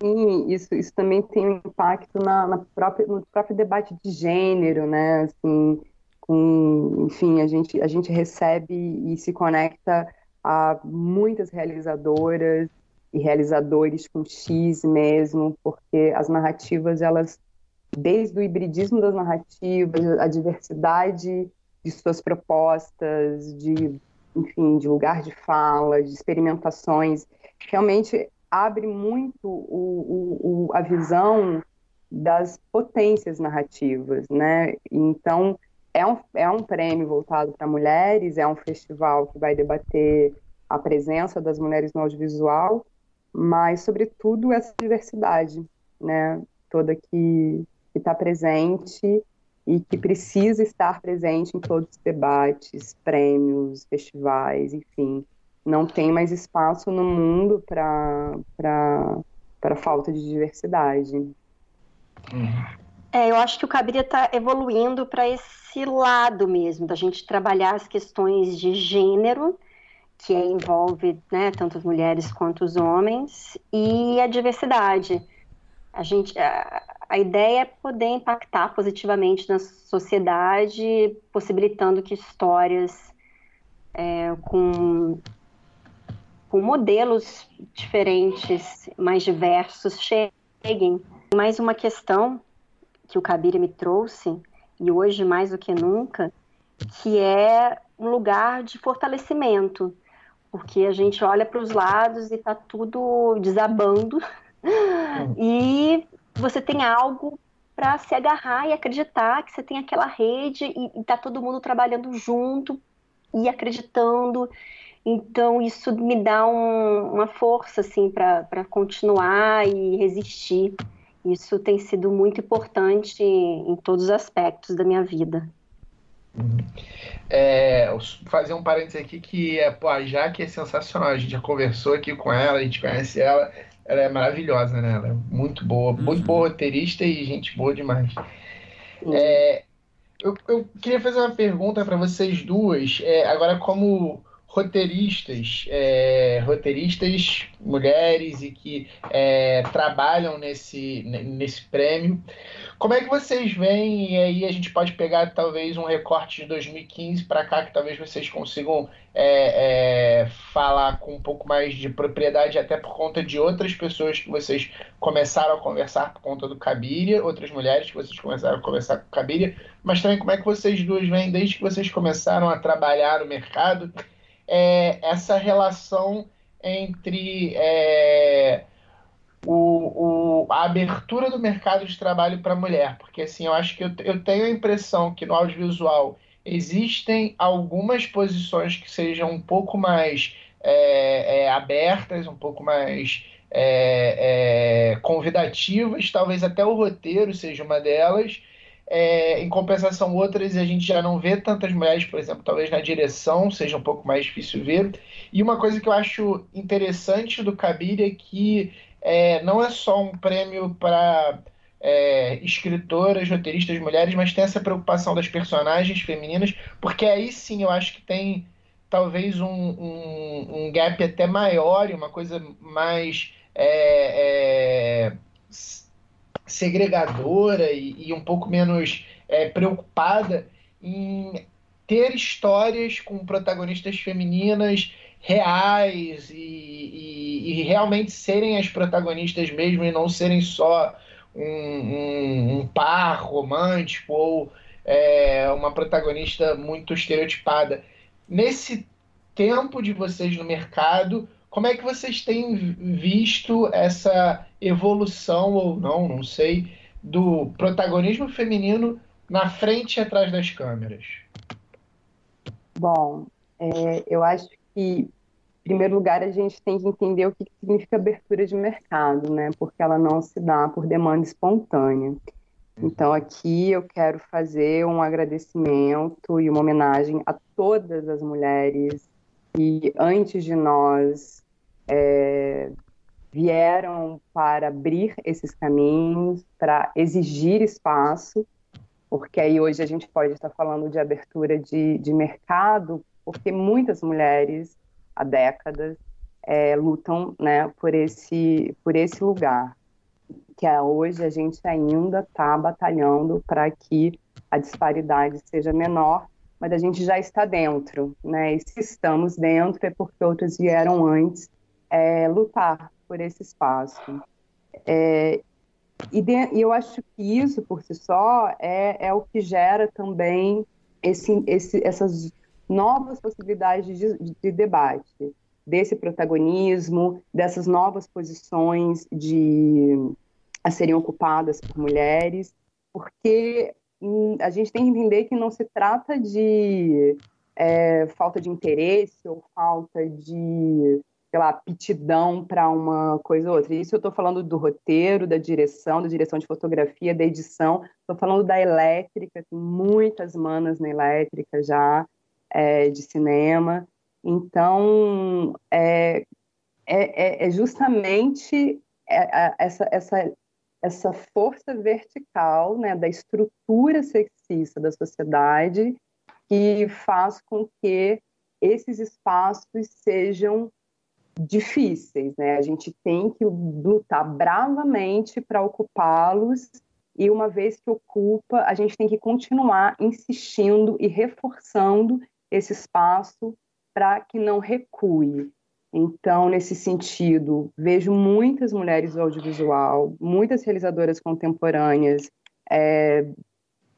Speaker 4: Sim, isso, isso também tem um impacto na, na própria, no próprio debate de gênero, né? Assim, com, enfim, a gente, a gente recebe e se conecta a muitas realizadoras e realizadores com X mesmo, porque as narrativas, elas, desde o hibridismo das narrativas, a diversidade de suas propostas, de, enfim, de lugar de fala, de experimentações, realmente abre muito o, o, a visão das potências narrativas, né? Então, é um, é um prêmio voltado para mulheres, é um festival que vai debater a presença das mulheres no audiovisual, mas, sobretudo, essa diversidade, né? Toda que está presente e que precisa estar presente em todos os debates, prêmios, festivais, enfim. Não tem mais espaço no mundo para falta de diversidade.
Speaker 3: É, eu acho que o Cabiria está evoluindo para esse lado mesmo, da gente trabalhar as questões de gênero, que envolve né, tanto as mulheres quanto os homens, e a diversidade. A, gente, a, a ideia é poder impactar positivamente na sociedade, possibilitando que histórias é, com, com modelos diferentes, mais diversos, cheguem. Mais uma questão que o Kabir me trouxe, e hoje mais do que nunca, que é um lugar de fortalecimento, porque a gente olha para os lados e está tudo desabando, hum. e você tem algo para se agarrar e acreditar que você tem aquela rede e está todo mundo trabalhando junto e acreditando. Então isso me dá um, uma força assim para continuar e resistir. Isso tem sido muito importante em todos os aspectos da minha vida.
Speaker 1: Uhum. É, fazer um parênteses aqui que é, pô, a Jaque é sensacional. A gente já conversou aqui com ela, a gente conhece ela. Ela é maravilhosa, né? Ela é muito boa, uhum. muito boa roteirista e gente boa demais. Uhum. É, eu, eu, queria fazer uma pergunta para vocês duas. É, agora, como roteiristas, é, roteiristas mulheres e que é, trabalham nesse, nesse prêmio. Como é que vocês veem, e aí a gente pode pegar talvez um recorte de 2015 para cá, que talvez vocês consigam é, falar com um pouco mais de propriedade, até por conta de outras pessoas que vocês começaram a conversar por conta do Cabiria, outras mulheres que vocês começaram a conversar com o Cabiria, mas também como é que vocês duas veem desde que vocês começaram a trabalhar no mercado é, essa relação entre é, o, o, a abertura do mercado de trabalho para a mulher, porque assim eu acho que eu, eu tenho a impressão que no audiovisual existem algumas posições que sejam um pouco mais é, é, abertas, um pouco mais é, é convidativas, talvez até o roteiro seja uma delas, é, em compensação, outras a gente já não vê tantas mulheres, por exemplo, talvez na direção seja um pouco mais difícil ver. E uma coisa que eu acho interessante do Kabir é que é, não é só um prêmio para é, escritoras, roteiristas mulheres, mas tem essa preocupação das personagens femininas, porque aí sim eu acho que tem talvez um, um, um gap até maior e uma coisa mais. É, é segregadora e, e um pouco menos é, preocupada em ter histórias com protagonistas femininas reais e, e, e, realmente serem as protagonistas mesmo e não serem só um, um, um par romântico ou é, uma protagonista muito estereotipada. Nesse tempo de vocês no mercado, como é que vocês têm visto essa evolução ou não, não sei, do protagonismo feminino na frente e atrás das câmeras?
Speaker 4: Bom, é, eu acho que, em primeiro lugar, a gente tem que entender o que significa abertura de mercado, né? Porque ela não se dá por demanda espontânea. Então, aqui eu quero fazer um agradecimento e uma homenagem a todas as mulheres que, antes de nós, é, vieram para abrir esses caminhos, para exigir espaço, porque aí hoje a gente pode estar falando de abertura de, de mercado, porque muitas mulheres há décadas é, lutam né, por, esse, por esse lugar, que é, hoje a gente ainda está batalhando para que a disparidade seja menor, mas a gente já está dentro, né? E se estamos dentro é porque outras vieram antes é, lutar por esse espaço. É, e, de, e, eu acho que isso, por si só, é, é o que gera também esse, esse, essas novas possibilidades de, de debate, desse protagonismo, dessas novas posições de a serem ocupadas por mulheres, porque hum, a gente tem que entender que não se trata de é, falta de interesse ou falta de sei lá, aptidão para uma coisa ou outra. Isso eu estou falando do roteiro, da direção, da direção de fotografia, da edição. Estou falando da elétrica, tem muitas manas na elétrica já, é, de cinema. Então, é, é, é, é justamente é, essa, essa, essa força vertical né, da estrutura sexista da sociedade que faz com que esses espaços sejam difíceis, né? A gente tem que lutar bravamente para ocupá-los e uma vez que ocupa, a gente tem que continuar insistindo e reforçando esse espaço para que não recue. Então, nesse sentido, vejo muitas mulheres do audiovisual, muitas realizadoras contemporâneas é,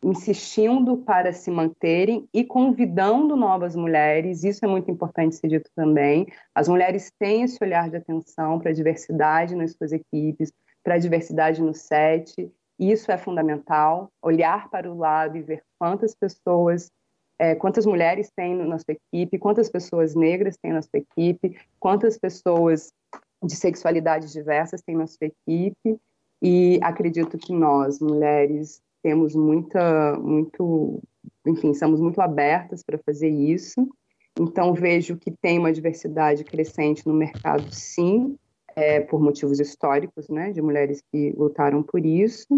Speaker 4: insistindo para se manterem e convidando novas mulheres, isso é muito importante ser dito também. As mulheres têm esse olhar de atenção para a diversidade nas suas equipes, para a diversidade no set, isso é fundamental. Olhar para o lado e ver quantas pessoas, é, quantas mulheres tem na sua equipe, quantas pessoas negras tem na sua equipe, quantas pessoas de sexualidades diversas tem na sua equipe. E acredito que nós, mulheres temos muita, muito, enfim, somos muito abertas para fazer isso. Então vejo que tem uma diversidade crescente no mercado, sim, é, por motivos históricos, né, de mulheres que lutaram por isso.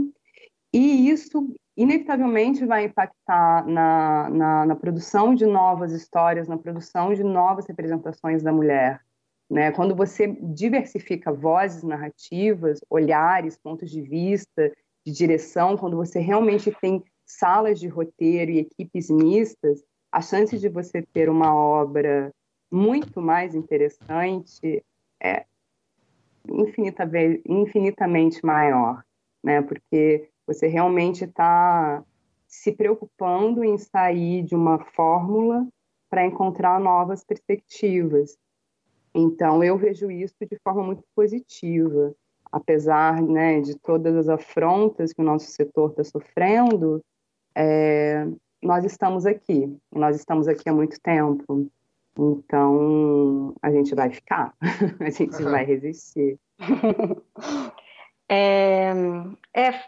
Speaker 4: E isso inevitavelmente vai impactar na, na, na, produção de novas histórias, na produção de novas representações da mulher. Né? Quando você diversifica vozes narrativas, olhares, pontos de vista de direção, quando você realmente tem salas de roteiro e equipes mistas, a chance de você ter uma obra muito mais interessante é infinita, infinitamente maior, né? Porque você realmente está se preocupando em sair de uma fórmula para encontrar novas perspectivas. Então, eu vejo isso de forma muito positiva apesar né, de todas as afrontas que o nosso setor está sofrendo, é, nós estamos aqui, nós estamos aqui há muito tempo, então a gente vai ficar, a gente uhum. vai resistir.
Speaker 3: é, é,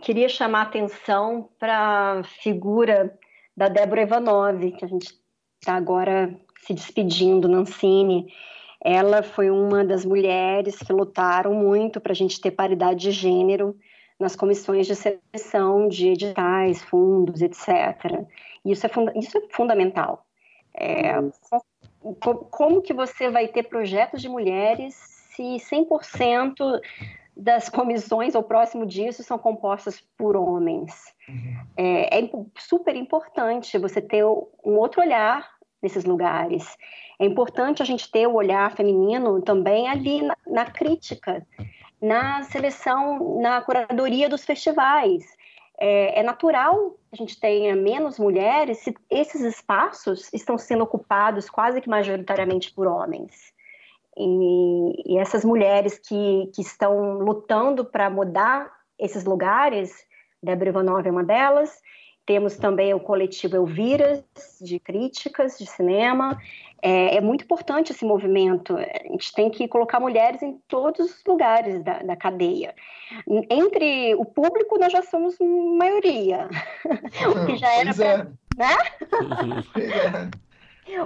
Speaker 3: queria chamar a atenção para a figura da Débora Ivanov, que a gente está agora se despedindo, Nancini. Ela foi uma das mulheres que lutaram muito para a gente ter paridade de gênero nas comissões de seleção de editais, fundos, etc. Isso é, isso é fundamental. É, como que você vai ter projetos de mulheres se 100% das comissões ou próximo disso são compostas por homens? Uhum. É, é super importante você ter um outro olhar nesses lugares. É importante a gente ter o olhar feminino também ali na, na crítica, na seleção, na curadoria dos festivais. É, é, natural que a gente tenha menos mulheres se esses espaços estão sendo ocupados quase que majoritariamente por homens. E, e essas mulheres que, que estão lutando para mudar esses lugares, Débora Ivanov é uma delas, temos também o coletivo Elviras, de críticas de cinema. É, é, muito importante esse movimento. A gente tem que colocar mulheres em todos os lugares da, da cadeia. Entre o público, nós já somos maioria. o que já era pra, é. né?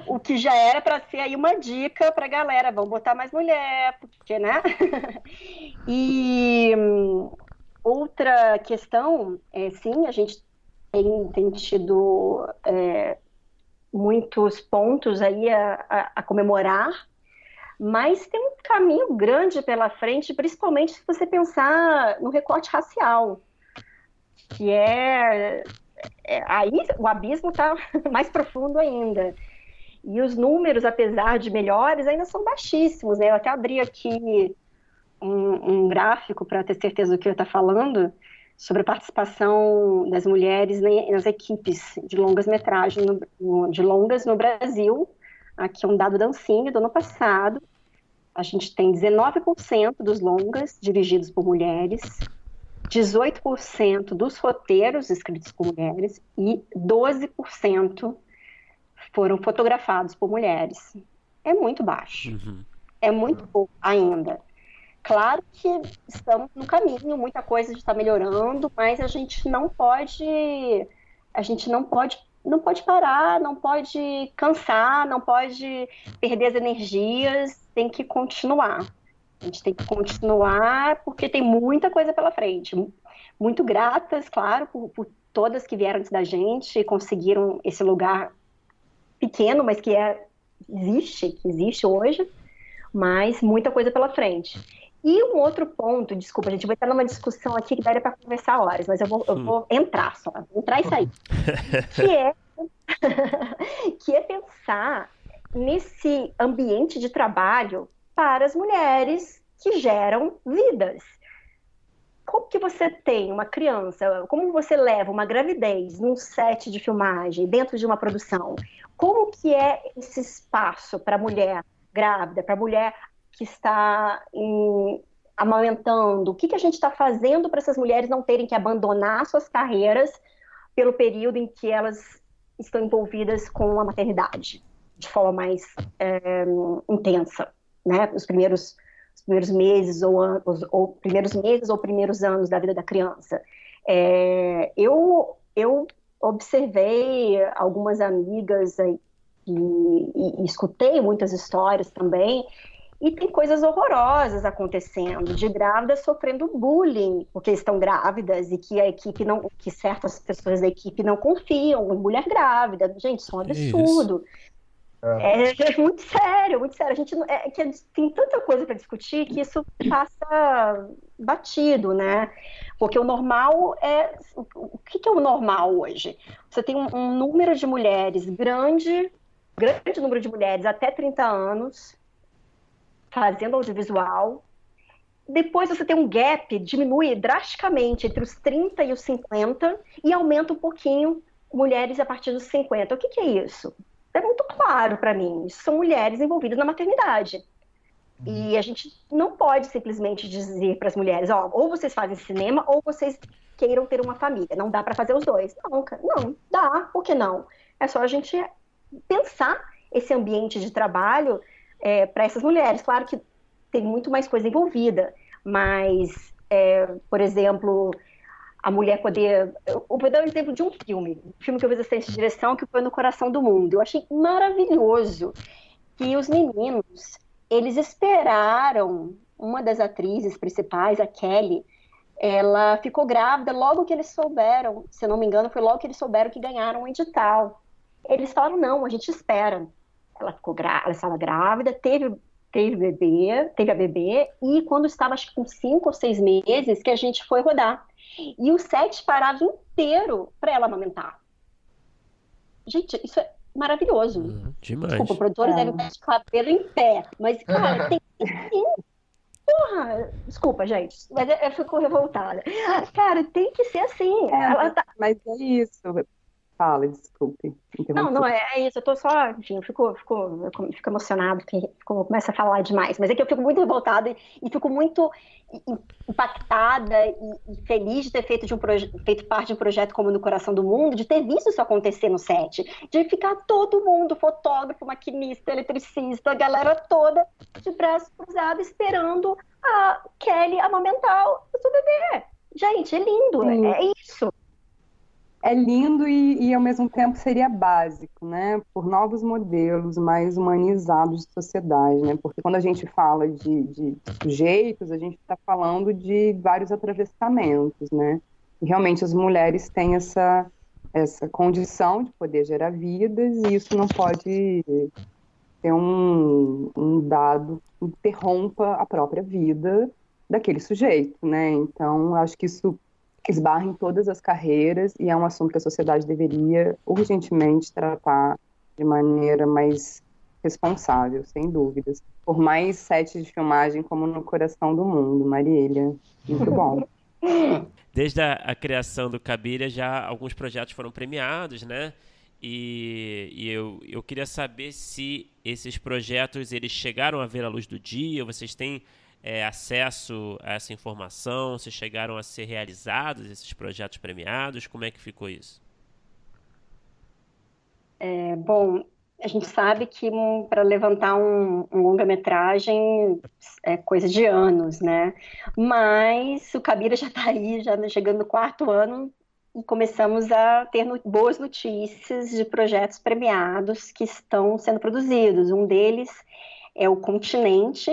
Speaker 3: O que já era para ser aí uma dica para a galera, vamos botar mais mulher, porque, né? e hum, outra questão, é, sim, a gente tem, tem tido é, muitos pontos aí a, a, a, comemorar, mas tem um caminho grande pela frente, principalmente se você pensar no recorte racial, que é, é aí o abismo está mais profundo ainda. E os números, apesar de melhores, ainda são baixíssimos. Né? Eu até abri aqui um, um gráfico para ter certeza do que eu estou falando sobre a participação das mulheres nas equipes de longas metragens, no, de longas no Brasil. Aqui é um dado da Ancine do ano passado. A gente tem 19% dos longas dirigidos por mulheres, 18% dos roteiros escritos por mulheres e 12% foram fotografados por mulheres. É muito baixo. Uhum. É muito pouco ainda. Claro que estamos no caminho, muita coisa está melhorando, mas a gente não pode, a gente não pode, não pode parar, não pode cansar, não pode perder as energias, tem que continuar. A gente tem que continuar porque tem muita coisa pela frente. Muito gratas, claro, por, por todas que vieram antes da gente e conseguiram esse lugar pequeno, mas que é, existe, que existe hoje, mas muita coisa pela frente. E um outro ponto, desculpa, a gente vai estar numa discussão aqui que daria para conversar horas, mas eu vou, eu vou entrar só, entrar e sair. que, é, que é pensar nesse ambiente de trabalho para as mulheres que geram vidas. Como que você tem uma criança, como você leva uma gravidez num set de filmagem, dentro de uma produção? Como que é esse espaço para a mulher grávida, para a mulher que está em, amamentando? O que, que a gente está fazendo para essas mulheres não terem que abandonar suas carreiras pelo período em que elas estão envolvidas com a maternidade, de forma mais é, intensa, né? Os primeiros, os primeiros meses ou, anos, ou primeiros meses ou primeiros anos da vida da criança. É, eu, eu observei algumas amigas e, e, e escutei muitas histórias também e tem coisas horrorosas acontecendo, de grávidas sofrendo bullying porque estão grávidas e que a equipe não, que certas pessoas da equipe não confiam em mulher grávida. Gente, isso é um absurdo. É. É, é, muito sério, muito sério. A gente é, que tem tanta coisa para discutir que isso passa batido, né? Porque o normal é. O que, que é o normal hoje? Você tem um, um número de mulheres grande, grande número de mulheres até 30 anos, fazendo audiovisual. Depois você tem um gap, diminui drasticamente entre os 30 e os 50 e aumenta um pouquinho mulheres a partir dos 50. O que, que é isso? É muito claro para mim. Isso são mulheres envolvidas na maternidade. E a gente não pode simplesmente dizer para as mulheres, ó, ou vocês fazem cinema ou vocês queiram ter uma família. Não dá para fazer os dois. Não, não, dá. Por que não? É só a gente pensar esse ambiente de trabalho é, para essas mulheres. Claro que tem muito mais coisa envolvida, mas, é, por exemplo, a mulher poder. Eu vou dar um exemplo de um filme, um filme que eu fiz assistente de direção, que foi No Coração do Mundo. Eu achei maravilhoso que os meninos eles esperaram uma das atrizes principais, a Kelly, ela ficou grávida logo que eles souberam, se não me engano, foi logo que eles souberam que ganharam o edital. Eles falaram: não, a gente espera ela ficou grávida, ela estava grávida, teve teve bebê, teve a bebê e quando estava acho que com cinco ou seis meses que a gente foi rodar e o set parava inteiro para ela amamentar. Gente, isso é maravilhoso.
Speaker 2: Uhum, demais.
Speaker 3: Desculpa, produtores é. devem estar de cabelo em pé, mas cara, tem Porra, desculpa, gente, mas eu fico revoltada. Cara, tem que ser assim.
Speaker 4: É, tá... Mas é isso. Fala, desculpe.
Speaker 3: Não, não, é, é, isso. Eu tô só, enfim, eu fico, fico, eu fico emocionado, fico, começa a falar demais. Mas é que eu fico muito revoltada e, e fico muito impactada e, e, feliz de ter feito, de um feito parte de um projeto como No Coração do Mundo, de ter visto isso acontecer no set, de ficar todo mundo, fotógrafo, maquinista, eletricista, a galera toda de braços cruzados esperando a Kelly amamentar o seu bebê. Gente, é lindo, é, é isso
Speaker 4: é lindo e, e, ao mesmo tempo seria básico, né? Por novos modelos mais humanizados de sociedade, né? Porque quando a gente fala de, de sujeitos, a gente está falando de vários atravessamentos, né? E realmente as mulheres têm essa essa condição de poder gerar vidas e isso não pode ter um, um dado que interrompa a própria vida daquele sujeito, né? Então, acho que isso esbarra em todas as carreiras e é um assunto que a sociedade deveria urgentemente tratar de maneira mais responsável, sem dúvidas. Por mais sete de filmagem como no coração do mundo, Marília. Muito bom.
Speaker 2: Desde a, a criação do Cabiria, já alguns projetos foram premiados, né? E, e, eu, eu queria saber se esses projetos eles chegaram a ver a luz do dia, vocês têm é, acesso a essa informação, se chegaram a ser realizados esses projetos premiados, como é que ficou isso?
Speaker 3: É, bom, a gente sabe que para levantar um, um longa-metragem é coisa de anos, né? Mas o Cabira já está aí, já chegando no quarto ano, e começamos a ter no, boas notícias de projetos premiados que estão sendo produzidos. Um deles é o Continente,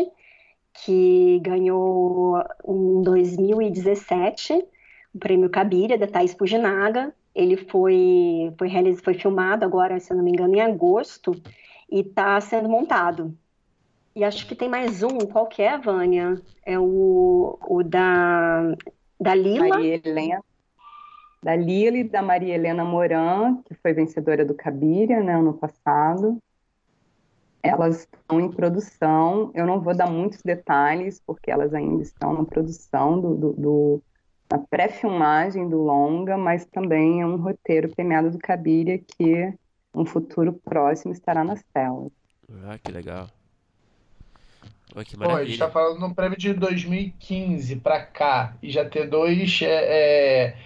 Speaker 3: que ganhou em 2017 o prêmio Cabira, da Thais Fujinaga. Ele foi, foi, foi filmado agora, se eu não me engano, em agosto, e está sendo montado. E acho que tem mais um, qual que é, Vânia? É o, o da, da Lila.
Speaker 4: Maria Helena da Lila e da Maria Helena Moran, que foi vencedora do Cabiria, né, ano passado. Elas estão em produção. Eu não vou dar muitos detalhes, porque elas ainda estão na produção do, do, do na pré-filmagem do longa, mas também é um roteiro premiado do Cabiria que um futuro próximo estará nas telas.
Speaker 2: Ah, que legal.
Speaker 1: Oh, que Pô, a gente está falando de um prêmio de 2015 para cá e já ter dois é, é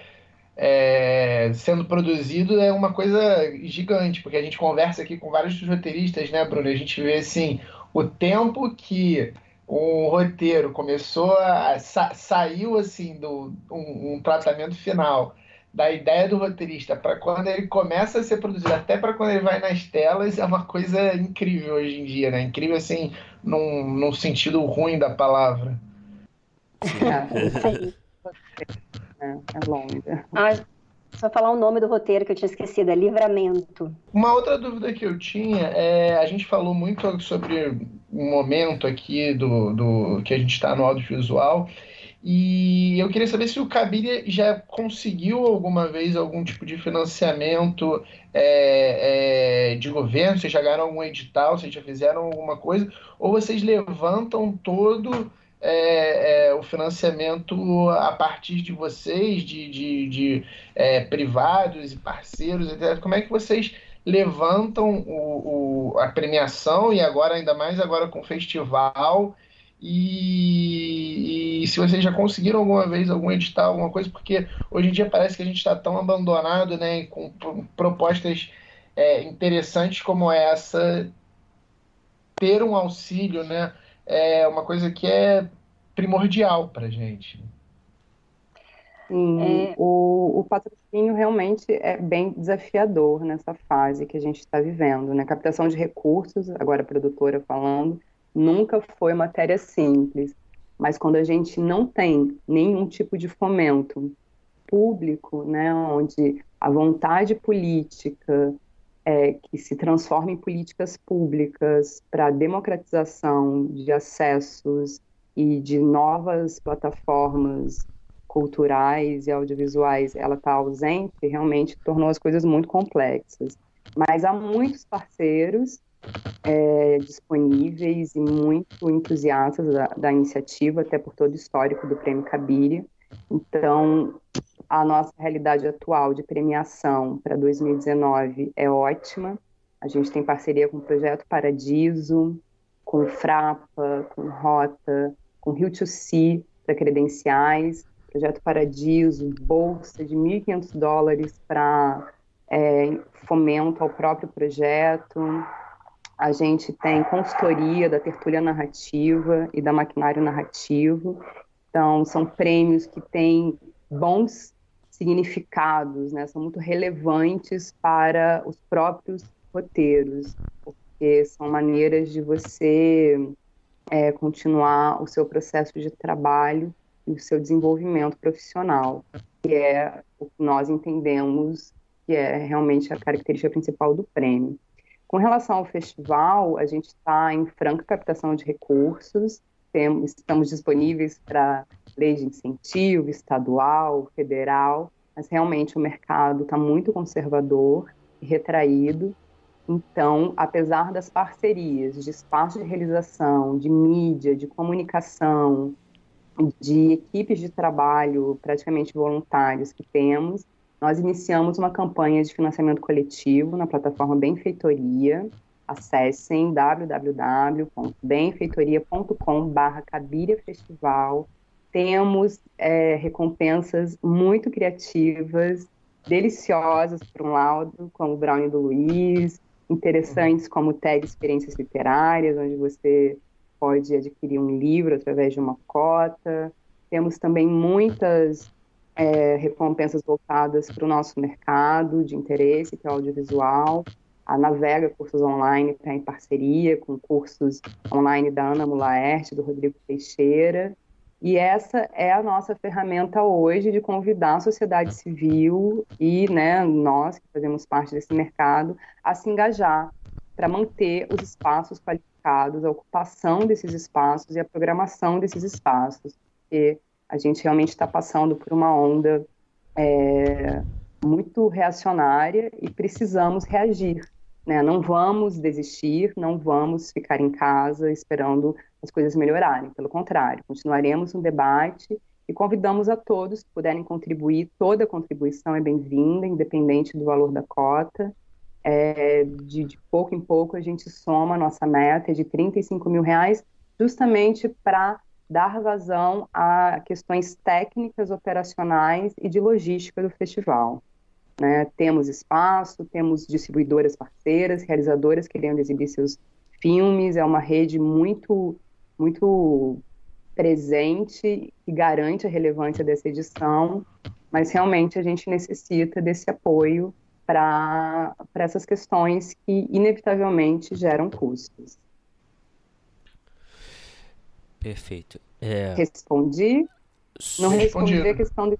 Speaker 1: é, sendo produzido é uma coisa gigante, porque a gente conversa aqui com vários roteiristas, né, Bruno? A gente vê assim o tempo que um roteiro começou a sa saiu assim do um, um, tratamento final da ideia do roteirista para quando ele começa a ser produzido até para quando ele vai nas telas é uma coisa incrível hoje em dia, né? Incrível assim num, num sentido ruim da palavra.
Speaker 4: É, é, é longa.
Speaker 3: Ah, só falar o nome do roteiro que eu tinha esquecido, é Livramento.
Speaker 1: Uma outra dúvida que eu tinha é, a gente falou muito sobre o momento aqui do, do que a gente está no audiovisual e eu queria saber se o Cabiria já conseguiu alguma vez algum tipo de financiamento é, é, de governo, vocês já ganharam algum edital, vocês já fizeram alguma coisa, ou vocês levantam todo é, é, o financiamento a partir de vocês, de, de, de é, privados e parceiros, etc. Como é que vocês levantam o, o, a premiação e agora, ainda mais agora com o festival? E, e, se vocês já conseguiram alguma vez algum edital, alguma coisa, porque hoje em dia parece que a gente está tão abandonado, né, com propostas é, interessantes como essa, ter um auxílio, né, é uma coisa que é primordial para a gente.
Speaker 4: Sim, é... o, o patrocínio realmente é bem desafiador nessa fase que a gente está vivendo, né? Captação de recursos, agora a produtora falando, nunca foi matéria simples, mas quando a gente não tem nenhum tipo de fomento público, né, onde a vontade política é, que se transforma em políticas públicas para democratização de acessos e de novas plataformas culturais e audiovisuais, ela está ausente, realmente tornou as coisas muito complexas. Mas há muitos parceiros é, disponíveis e muito entusiastas da, da, iniciativa, até por todo o histórico do Prêmio Cabiria. Então, a nossa realidade atual de premiação para 2019 é ótima. A gente tem parceria com o Projeto Paradiso, com Frapa, com Rota, com Rio to Sea para credenciais, Projeto Paradiso, bolsa de 1.500 dólares para é, fomento ao próprio projeto. A gente tem consultoria da tertúlia narrativa e da maquinário narrativo. Então, são prêmios que têm bons significados, né, são muito relevantes para os próprios roteiros, porque são maneiras de você é, continuar o seu processo de trabalho e o seu desenvolvimento profissional, que é o que nós entendemos que é realmente a característica principal do prêmio. Com relação ao festival, a gente está em franca captação de recursos, temos, estamos disponíveis para lei de incentivo estadual, federal, mas realmente o mercado está muito conservador e retraído. Então, apesar das parcerias de espaço de realização, de mídia, de comunicação, de equipes de trabalho praticamente voluntários que temos, nós iniciamos uma campanha de financiamento coletivo na plataforma Benfeitoria. Acessem www.benfeitoria.com.br Cabiria Festival. Temos é, recompensas muito criativas, deliciosas, por um lado, como o Brownie do Luiz, interessantes como o Tag Experiências Literárias, onde você pode adquirir um livro através de uma cota. Temos também muitas é, recompensas voltadas para o nosso mercado de interesse, que é o audiovisual. A Navega Cursos Online está em parceria com cursos online da Ana Mulaerte, do Rodrigo Teixeira. E essa é a nossa ferramenta hoje de convidar a sociedade civil e né, nós, que fazemos parte desse mercado, a se engajar para manter os espaços qualificados, a ocupação desses espaços e a programação desses espaços. Porque a gente realmente está passando por uma onda é, muito reacionária e precisamos reagir. Né? Não vamos desistir, não vamos ficar em casa esperando as coisas melhorarem. Pelo contrário, continuaremos um debate e convidamos a todos que puderem contribuir. Toda contribuição é bem-vinda, independente do valor da cota. É, de, de, pouco em pouco a gente soma a nossa meta de 35 mil reais, justamente para dar vazão a questões técnicas, operacionais e de logística do festival. Né? Temos espaço, temos distribuidoras parceiras, realizadoras querendo exibir seus filmes, é uma rede muito, muito presente e garante a relevância dessa edição, mas realmente a gente necessita desse apoio para essas questões que inevitavelmente geram custos.
Speaker 2: Perfeito. É...
Speaker 4: Respondi. Não respondi, respondi a questão do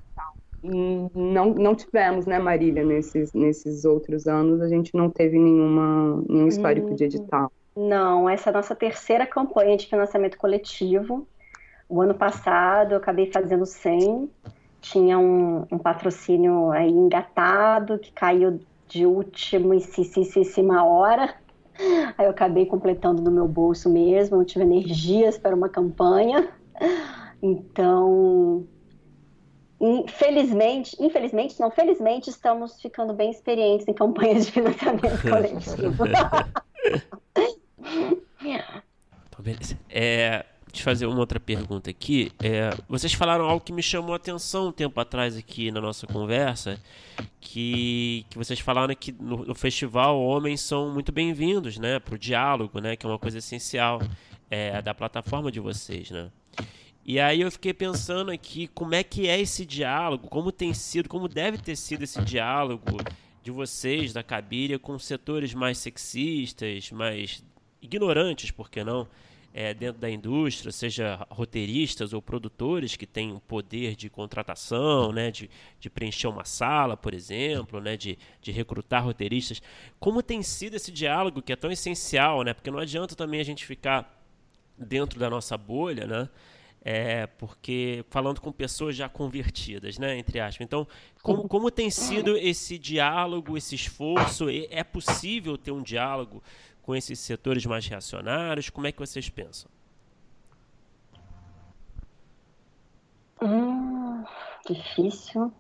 Speaker 4: não, não tivemos, né, Marília, nesses, nesses outros anos, a gente não teve nenhuma, nenhum histórico hum, de edital.
Speaker 3: Não, essa é a nossa terceira campanha de financiamento coletivo. O ano passado eu acabei fazendo 100, tinha um, um patrocínio aí engatado, que caiu de última e hora. Aí eu acabei completando no meu bolso mesmo, não tive energias para uma campanha. Então, Infelizmente, infelizmente, não, felizmente, estamos ficando bem experientes em campanhas de financiamento coletivo.
Speaker 2: Então, beleza. É, fazer uma outra pergunta aqui. É, vocês falaram algo que me chamou a atenção um tempo atrás aqui na nossa conversa, que, que vocês falaram que no, no festival homens são muito bem-vindos, né, para o diálogo, né, que é uma coisa essencial é, da plataforma de vocês, né? E aí eu fiquei pensando aqui como é que é esse diálogo, como tem sido, como deve ter sido esse diálogo de vocês, da Cabiria, com setores mais sexistas, mais ignorantes, por que não, é, dentro da indústria, seja roteiristas ou produtores que têm poder de contratação, né, de, de preencher uma sala, por exemplo, né, de, de recrutar roteiristas. Como tem sido esse diálogo que é tão essencial, né, porque não adianta também a gente ficar dentro da nossa bolha, né, é, porque falando com pessoas já convertidas, né, entre aspas. Então, como, como tem sido esse diálogo, esse esforço? É possível ter um diálogo com esses setores mais reacionários? Como é que vocês pensam?
Speaker 3: Hum, difícil.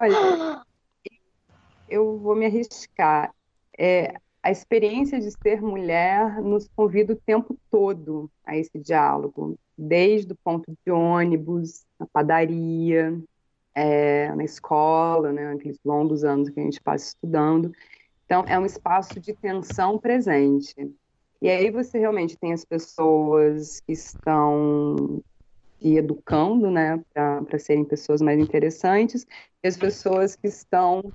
Speaker 4: Olha, eu vou me arriscar. É, a experiência de ser mulher nos convida o tempo todo a esse diálogo, desde o ponto de ônibus, na padaria, é, na escola, né, aqueles longos anos que a gente passa estudando. Então, é um espaço de tensão presente. E aí você realmente tem as pessoas que estão se educando, né, para serem pessoas mais interessantes, e as pessoas que estão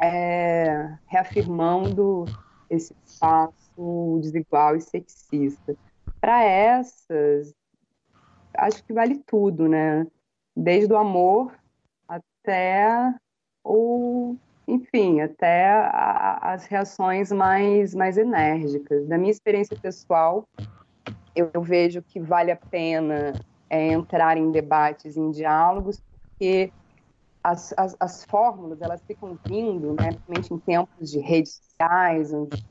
Speaker 4: é, reafirmando esse espaço desigual e sexista. Para essas, acho que vale tudo, né? Desde o amor até o, enfim, até a, as reações mais, mais enérgicas. Da minha experiência pessoal, eu, eu vejo que vale a pena é, entrar em debates, em diálogos, porque as, as, as, fórmulas elas ficam vindo, né, principalmente em tempos de redes sociais, onde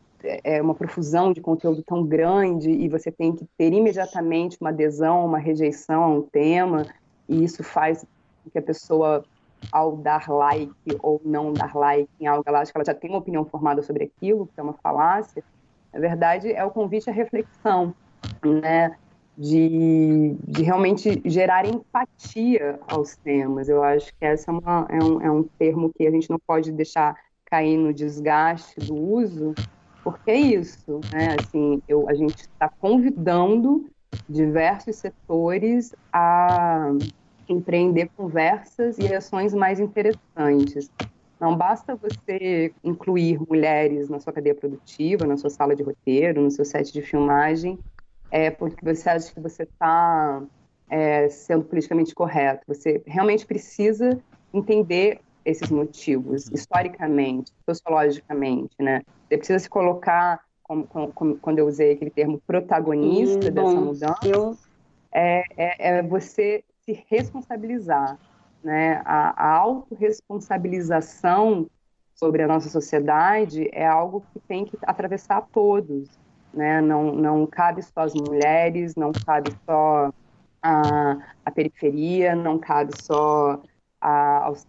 Speaker 4: é uma profusão de conteúdo tão grande e você tem que ter imediatamente uma adesão, uma rejeição a um tema, e isso faz com que a pessoa, ao dar like ou não dar like em algo, ela acha que ela já tem uma opinião formada sobre aquilo, que é uma falácia. Na verdade, é o convite à reflexão, né? De, de realmente gerar empatia aos temas. Eu acho que essa é, uma, é, um, é um termo que a gente não pode deixar cair no desgaste do uso, porque é isso, né? Assim, eu, a gente está convidando diversos setores a empreender conversas e ações mais interessantes. Não basta você incluir mulheres na sua cadeia produtiva, na sua sala de roteiro, no seu set de filmagem, é porque você acha que você está é, sendo politicamente correto. Você realmente precisa entender esses motivos, historicamente, sociologicamente, né? Você precisa se colocar, como, como, quando eu usei aquele termo, protagonista dessa mudança, eu... é, é, é, você se responsabilizar, né? A, a autorresponsabilização sobre a nossa sociedade é algo que tem que atravessar todos, né? Não, não cabe só as mulheres, não cabe só a periferia, não cabe só a, aos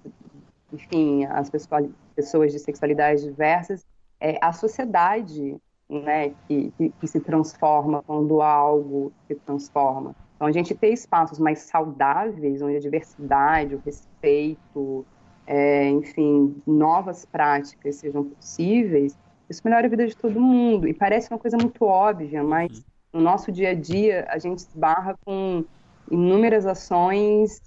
Speaker 4: enfim, pessoas, pessoas de sexualidades diversas, é a sociedade né, que, que, que, se transforma quando algo se transforma. Então, a gente ter espaços mais saudáveis, onde a diversidade, o respeito, é, enfim, novas práticas sejam possíveis, isso melhora a vida de todo mundo. E parece uma coisa muito óbvia, mas uhum. no nosso dia a dia a gente esbarra com inúmeras ações.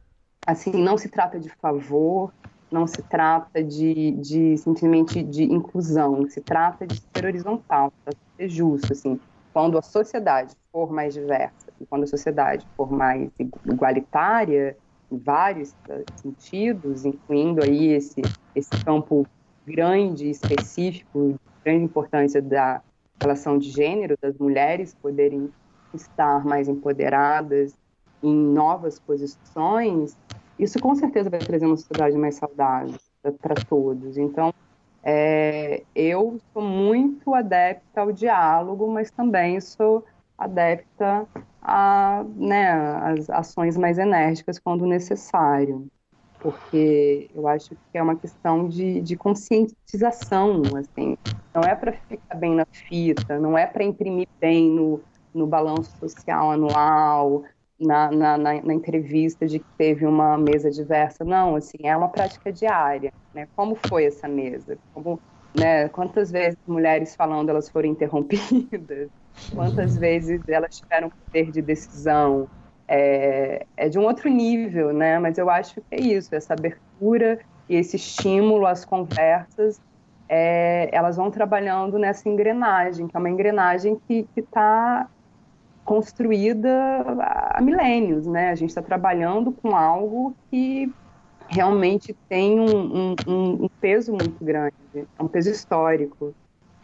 Speaker 4: Assim, não se trata de favor, não se trata de, de simplesmente de inclusão, se trata de ser horizontal, para ser justo, assim. Quando a sociedade for mais diversa e quando a sociedade for mais igualitária, em vários sentidos, incluindo aí esse, esse campo grande, específico, de grande importância da relação de gênero, das mulheres poderem estar mais empoderadas em novas posições, isso com certeza vai trazer uma sociedade mais saudável para todos. Então, é, eu sou muito adepta ao diálogo, mas também sou adepta a né, as ações mais enérgicas quando necessário, porque eu acho que é uma questão de, de conscientização, assim, não é para ficar bem na fita, não é para imprimir bem no, no balanço social anual, na, na, na, na, entrevista de que teve uma mesa diversa. Não, assim, é uma prática diária. Né? Como foi essa mesa? Como, né, quantas vezes mulheres falando elas foram interrompidas? Quantas vezes elas tiveram poder de decisão? É, é de um outro nível, né? Mas eu acho que é isso, essa abertura e esse estímulo às conversas, é, elas vão trabalhando nessa engrenagem, que é uma engrenagem que está construída há milênios, né? A gente está trabalhando com algo que realmente tem um, um, um, peso muito grande, é um peso histórico.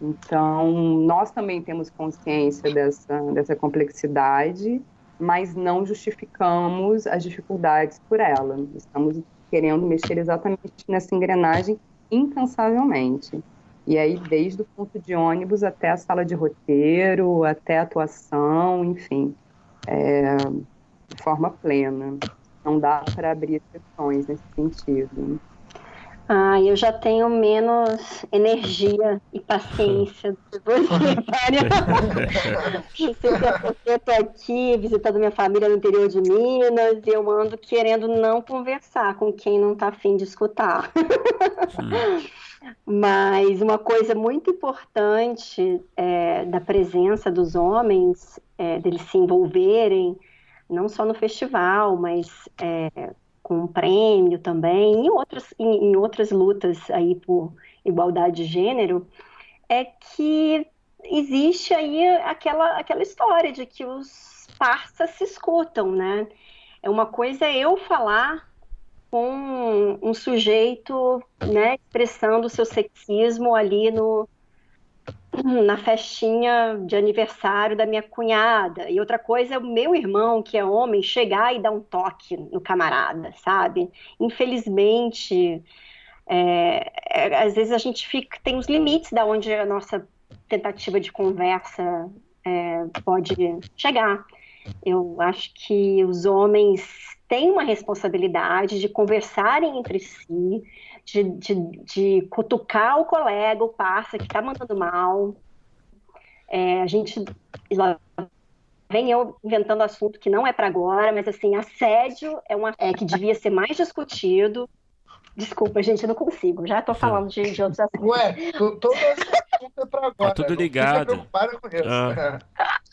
Speaker 4: Então, nós também temos consciência dessa, dessa complexidade, mas não justificamos as dificuldades por ela. Estamos querendo mexer exatamente nessa engrenagem incansavelmente. E aí, desde o ponto de ônibus até a sala de roteiro, até a atuação, enfim, é, de forma plena. Não dá para abrir exceções nesse sentido.
Speaker 3: Ah, eu já tenho menos energia e paciência do que você, Mária. eu estou aqui visitando minha família no interior de Minas e eu ando querendo não conversar com quem não está afim de escutar. Mas uma coisa muito importante é, da presença dos homens, é, deles se envolverem, não só no festival, mas é, com um prêmio também, em outras, em, em outras lutas aí por igualdade de gênero, é que existe aí aquela, aquela história de que os parças se escutam, né? É uma coisa eu falar com um sujeito, né, expressando o seu sexismo ali no na festinha de aniversário da minha cunhada. E outra coisa é o meu irmão, que é homem, chegar e dar um toque no camarada, sabe? Infelizmente, é, é, às vezes a gente fica, tem os limites da onde a nossa tentativa de conversa é, pode chegar. Eu acho que os homens têm uma responsabilidade de conversarem entre si, de, de, de cutucar o colega, o parça que está mandando mal. É, a gente lá vem eu inventando assunto que não é para agora, mas assim, assédio é uma é, que devia ser mais discutido. Desculpa, gente, eu não consigo. Já estou falando de, de outros assuntos.
Speaker 1: Ué, todo esse assunto é para agora.
Speaker 2: Tá tudo ligado. Não
Speaker 1: com isso. Ah.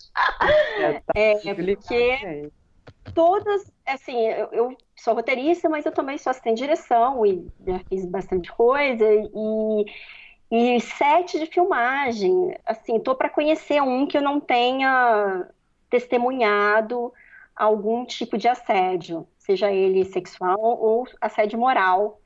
Speaker 3: É, porque todas, assim, eu, eu, sou roteirista, mas eu também sou assistente de direção e já fiz bastante coisa e, e sete de filmagem, assim, tô para conhecer um que eu não tenha testemunhado algum tipo de assédio, seja ele sexual ou assédio moral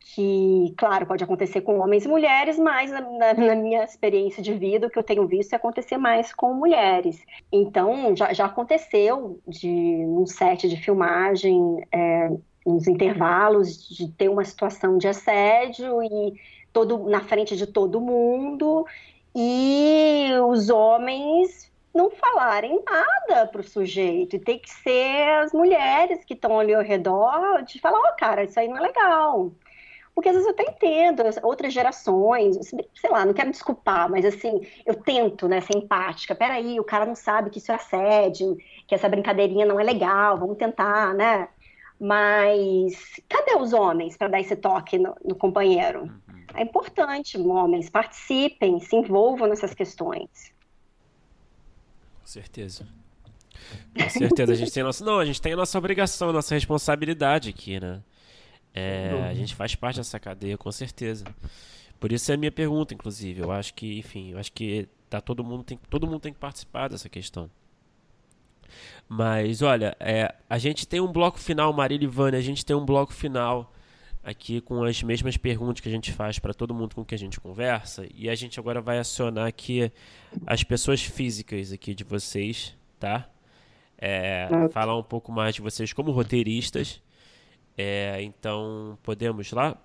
Speaker 3: que, claro, pode acontecer com homens e mulheres, mas na, na, minha experiência de vida, o que eu tenho visto é acontecer mais com mulheres. Então, já, já aconteceu de um set de filmagem, é, nos intervalos, de ter uma situação de assédio e todo na frente de todo mundo e os homens não falarem nada para o sujeito e tem que ser as mulheres que estão ali ao redor de falar, ó, oh, cara, isso aí não é legal. Porque às vezes eu até entendo outras gerações, sei lá, não quero desculpar, mas assim, eu tento, né, ser empática. Peraí, o cara não sabe que isso é assédio, que essa brincadeirinha não é legal, vamos tentar, né? Mas cadê os homens para dar esse toque no, no companheiro? Uhum. É importante, homens, participem, se envolvam nessas questões.
Speaker 2: Com certeza. Com certeza, a gente tem a nossa. Não, a gente tem a nossa obrigação, a nossa responsabilidade aqui, né? É, a gente faz parte dessa cadeia, com certeza. Por isso é a minha pergunta, inclusive. Eu acho que, enfim, eu acho que tá todo mundo tem, todo mundo tem que participar dessa questão. Mas olha, é, a gente tem um bloco final, Marília e Vânia, a gente tem um bloco final aqui com as mesmas perguntas que a gente faz para todo mundo com que a gente conversa. E a gente agora vai acionar aqui as pessoas físicas aqui de vocês, tá? É, falar um pouco mais de vocês como roteiristas é, então, podemos lá?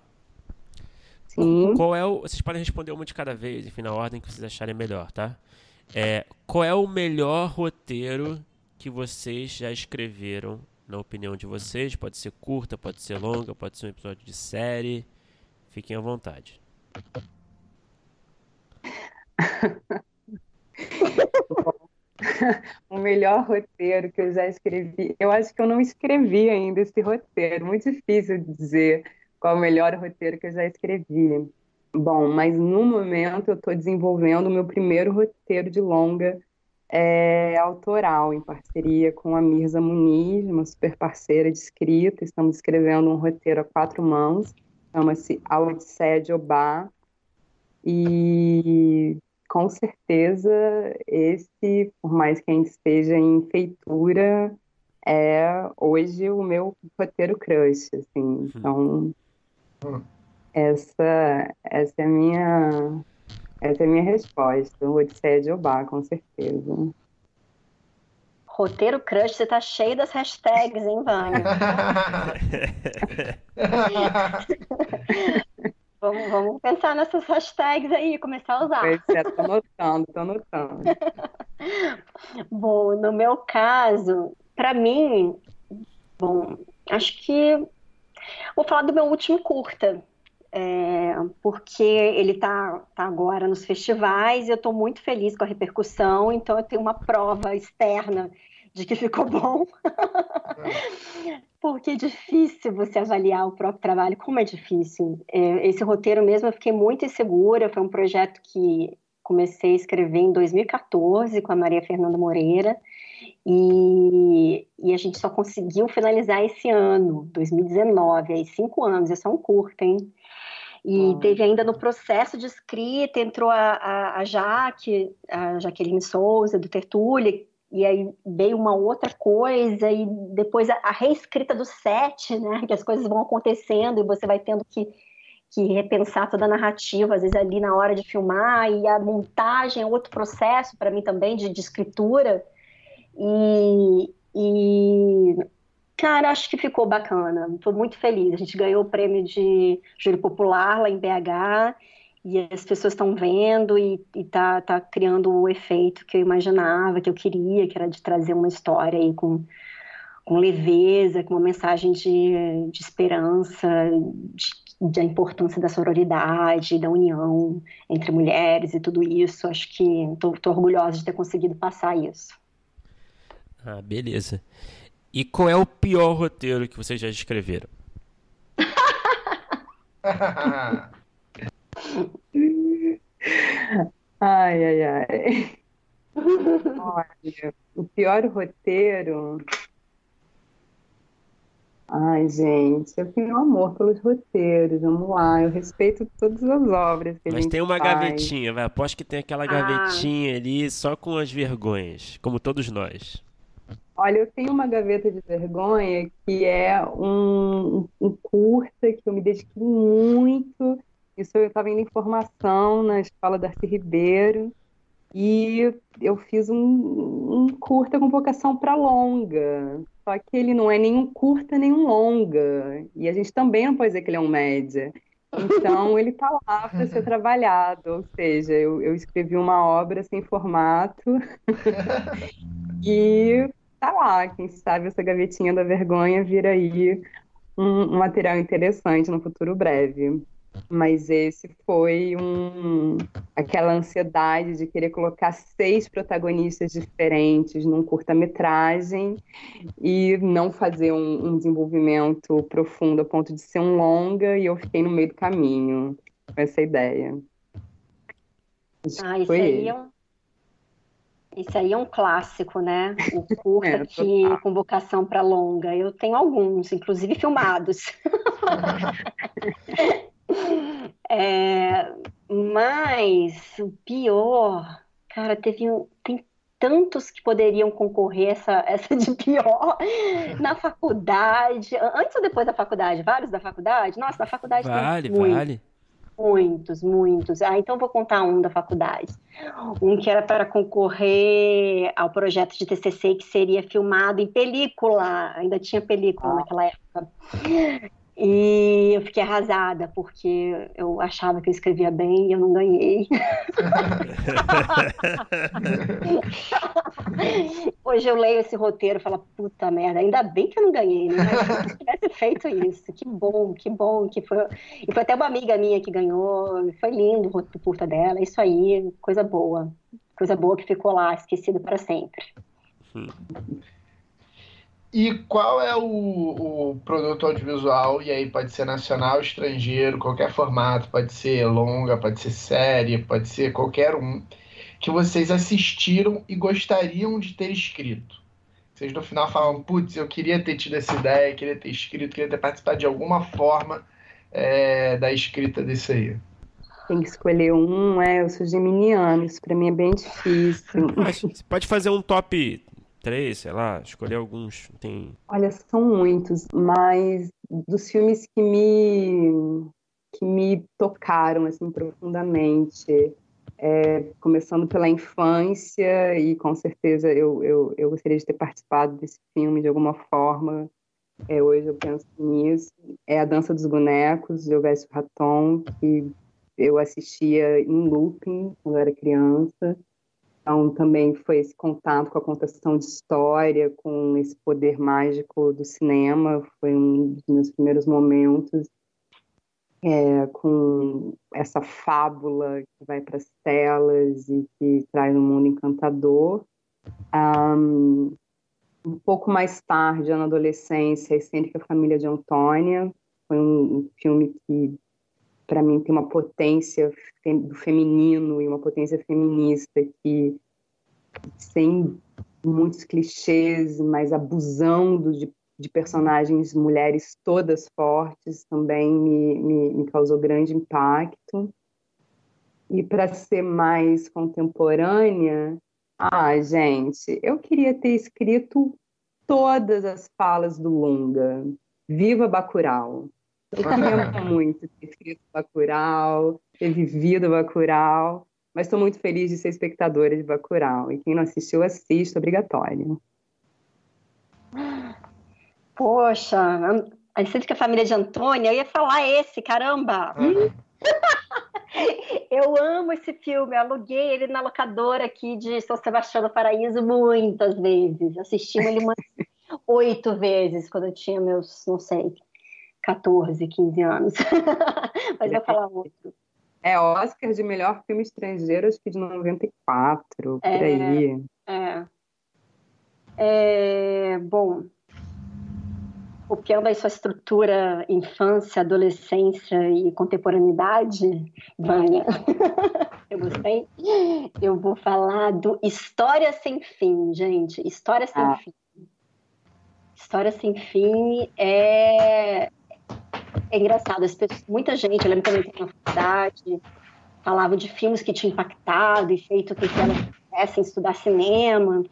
Speaker 4: Sim.
Speaker 2: Qual é o. Vocês podem responder uma de cada vez, enfim, na ordem que vocês acharem melhor, tá? É, qual é o melhor roteiro que vocês já escreveram, na opinião de vocês? Pode ser curta, pode ser longa, pode ser um episódio de série. Fiquem à vontade.
Speaker 4: o melhor roteiro que eu já escrevi. Eu acho que eu não escrevi ainda esse roteiro, muito difícil dizer qual é o melhor roteiro que eu já escrevi. Bom, mas no momento eu estou desenvolvendo o meu primeiro roteiro de longa é, autoral, em parceria com a Mirza Muniz, uma super parceira de escrita. Estamos escrevendo um roteiro a quatro mãos, chama-se A de Obá. E com certeza esse, por mais que ainda esteja em feitura, é hoje o meu roteiro crush, assim. Uhum. Então, hum. essa, essa é a minha essa é a minha resposta. O Odisseia de Obá, com certeza.
Speaker 3: Roteiro crush, você tá cheio das hashtags, hein, Vânia? Vamos, vamos pensar nessas hashtags aí, começar a usar.
Speaker 4: Pois é, tô anotando, tô anotando.
Speaker 3: bom, no meu caso, para mim, bom, acho que vou falar do meu último curta, é, porque ele está tá agora nos festivais e eu estou muito feliz com a repercussão, então eu tenho uma prova externa de que ficou bom. Porque é difícil você avaliar o próprio trabalho, como é difícil. É, esse roteiro mesmo eu fiquei muito insegura, foi um projeto que comecei a escrever em 2014 com a Maria Fernanda Moreira, e, e a gente só conseguiu finalizar esse ano, 2019, aí cinco anos, é só um curto, hein? E teve ainda no processo de escrita, entrou a, a, a Jaque, a Jaqueline Souza, do Tertúlia, e aí veio uma outra coisa, e depois a, a reescrita do set, né? Que as coisas vão acontecendo e você vai tendo que, que repensar toda a narrativa, às vezes ali na hora de filmar, e a montagem é outro processo para mim também de, de escritura. E, e, cara, acho que ficou bacana. Estou muito feliz. A gente ganhou o prêmio de júri popular lá em BH e as pessoas estão vendo e, está tá criando o efeito que eu imaginava, que eu queria, que era de trazer uma história aí com, com leveza, com uma mensagem de, de esperança, de, da importância da sororidade, da união entre mulheres e tudo isso. Acho que estou orgulhosa de ter conseguido passar isso.
Speaker 2: Ah, beleza. E qual é o pior roteiro que vocês já escreveram?
Speaker 4: Ai, ai, ai. Olha, o pior roteiro. Ai, gente, eu tenho amor pelos roteiros, vamos lá. Eu respeito todas as obras que a
Speaker 2: Mas
Speaker 4: gente
Speaker 2: tem uma
Speaker 4: faz.
Speaker 2: gavetinha, vai. Aposto que tem aquela
Speaker 3: Ah.
Speaker 2: gavetinha ali só com as vergonhas, como todos nós.
Speaker 4: Olha, eu tenho uma gaveta de vergonha que é um, um curta que eu me dediquei muito. Isso eu estava indo em formação na escola Darcy Ribeiro e eu fiz um, um curta com vocação para longa. Só que ele não é nem um curta nem um longa. E a gente também não pode dizer que ele é um média. Então ele está lá para ser trabalhado. Ou seja, eu, eu escrevi uma obra sem formato e tá lá, quem sabe essa gavetinha da vergonha vira aí um, um material interessante no futuro breve. Mas esse foi um, aquela ansiedade de querer colocar seis protagonistas diferentes num curta-metragem e não fazer um, um desenvolvimento profundo a ponto de ser um longa, e eu fiquei no meio do caminho com essa ideia. Acho
Speaker 3: Ah, isso
Speaker 4: foi
Speaker 3: aí é um, isso aí é um clássico, né? O curta
Speaker 4: É,
Speaker 3: que
Speaker 4: total.
Speaker 3: com vocação para longa. Eu tenho alguns, inclusive filmados. É, mas o pior, cara, teve um, tem tantos que poderiam concorrer essa, essa de pior na faculdade, antes ou depois da faculdade? Vários da faculdade? Nossa, da faculdade tem
Speaker 2: Vale,
Speaker 3: muitos.
Speaker 2: vale.
Speaker 3: Muitos, muitos. Ah, então vou contar um da faculdade. Um que era para concorrer ao projeto de TCC que seria filmado em película. Ainda tinha película naquela época. E eu fiquei arrasada porque eu achava que eu escrevia bem e eu não ganhei. Hoje eu leio esse roteiro e falo, puta merda, ainda bem que eu não ganhei, né? Se eu tivesse feito isso, que bom, que bom que foi. E foi até uma amiga minha que ganhou, foi lindo o roteiro curta dela, isso aí, coisa boa. Coisa boa que ficou lá, esquecido para sempre.
Speaker 1: E qual é o, o produto audiovisual? E aí pode ser nacional, estrangeiro, qualquer formato, pode ser longa, pode ser série, pode ser qualquer um, que vocês assistiram e gostariam de ter escrito. Vocês no final falam, putz, eu queria ter tido essa ideia, queria ter escrito, queria ter participado de alguma forma é, da escrita disso aí.
Speaker 4: Tem que escolher um, é, eu sou geminiano, isso pra mim é bem difícil.
Speaker 2: Mas você pode fazer um top 3, sei lá, escolher alguns. Tem.
Speaker 4: Olha, são muitos, mas dos filmes que me que me tocaram assim profundamente, é, começando pela infância e com certeza eu, eu, eu gostaria de ter participado desse filme de alguma forma. É, hoje eu penso nisso. É a Dança dos Bonecos, de Elvésio Raton, que eu assistia em looping quando eu era criança. Então, também foi esse contato com a contação de história, com esse poder mágico do cinema, foi um dos meus primeiros momentos é, com essa fábula que vai para as telas e que traz um mundo encantador. Um, um pouco mais tarde, na adolescência, A Excêntrica Família de Antônia, foi um, um filme que, para mim, tem uma potência do feminino e uma potência feminista que, sem muitos clichês, mas abusando de, de personagens mulheres todas fortes, também me, me, me causou grande impacto. E para ser mais contemporânea, ah, gente, eu queria ter escrito todas as falas do Lunga. Viva Bacurau! Eu lamento muito ter escrito Bacurau, ter vivido Bacurau, mas estou muito feliz de ser espectadora de Bacurau. E quem não assistiu, assista, obrigatório.
Speaker 3: Poxa, a que a família de Antônia, eu ia falar esse, caramba! Uhum. eu amo esse filme, eu aluguei ele na locadora aqui de São Sebastião do Paraíso muitas vezes. Assisti ele umas oito vezes quando eu tinha meus, não sei, 14, 15 anos. Mas vou falar outro.
Speaker 4: É Oscar de melhor filme estrangeiro, acho que de 94, por é, aí.
Speaker 3: É. é. Bom, copiando aí sua estrutura infância, adolescência e contemporaneidade, Vânia, eu gostei. Eu vou falar do História Sem Fim, gente. História Sem ah. Fim. História Sem Fim é é engraçado, pessoas, muita gente, eu lembro também na faculdade, falava de filmes que tinham impactado e feito com que elas pudessem estudar cinema.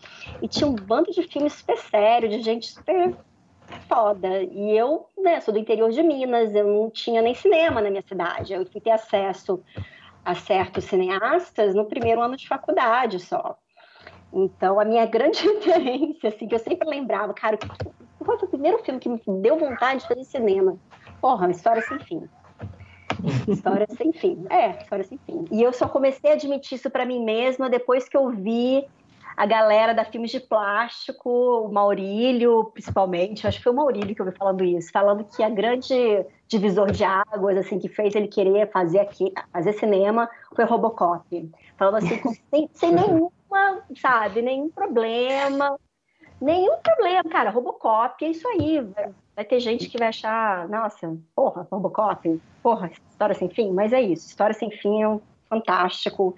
Speaker 3: E tinha um bando de filmes super sério, de gente super foda. E eu, né, sou do interior de Minas, eu não tinha nem cinema na minha cidade. Eu fui ter acesso a certos cineastas no primeiro ano de faculdade só. Então, a minha grande referência, assim, que eu sempre lembrava, cara, qual foi o primeiro filme que me deu vontade de fazer cinema? Porra, história sem fim. História sem fim. É, história sem fim. E eu só comecei a admitir isso para mim mesma depois que eu vi a galera da Filmes de Plástico, o Maurílio, principalmente, acho que foi o Maurílio que eu vi falando isso, falando que a grande divisor de águas, assim, que fez ele querer fazer aqui, fazer cinema, foi Robocop. Falando assim, sem, sem nenhuma, sabe, nenhum problema, nenhum problema, cara, Robocop, é isso aí, Vai ter gente que vai achar, nossa, porra, Robocop, porra, história sem fim, mas é isso, história sem fim é um fantástico.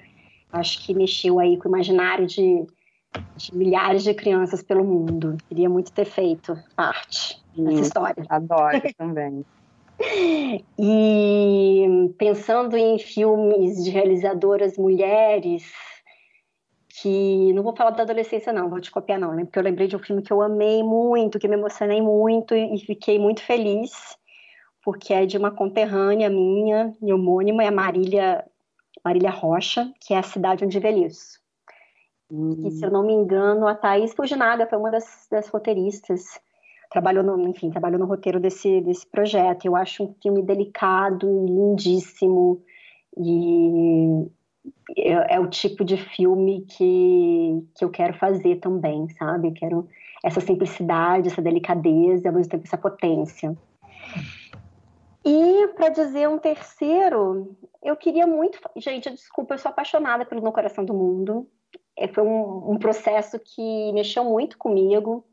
Speaker 3: Acho que mexeu aí com o imaginário de, de milhares de crianças pelo mundo. Queria muito ter feito parte dessa história.
Speaker 4: Adoro também.
Speaker 3: E pensando em filmes de realizadoras mulheres, que não vou falar da adolescência não, vou te copiar não, né? porque eu lembrei de um filme que eu amei muito, que me emocionei muito e fiquei muito feliz, porque é de uma conterrânea minha e homônima, é a Marília, Marília Rocha, que é a cidade onde envelheço. Hum. E se eu não me engano, a Thaís Fujinaga foi uma das, das roteiristas, trabalhou no, enfim, trabalhou no roteiro desse, desse projeto. Eu acho um filme delicado, lindíssimo e é, é, o tipo de filme que, que eu quero fazer também, sabe? Eu quero essa simplicidade, essa delicadeza, ao mesmo tempo essa potência. E para dizer um terceiro, eu queria muito. Gente, desculpa, eu sou apaixonada pelo No Coração do Mundo. É, foi um, um processo que mexeu muito comigo,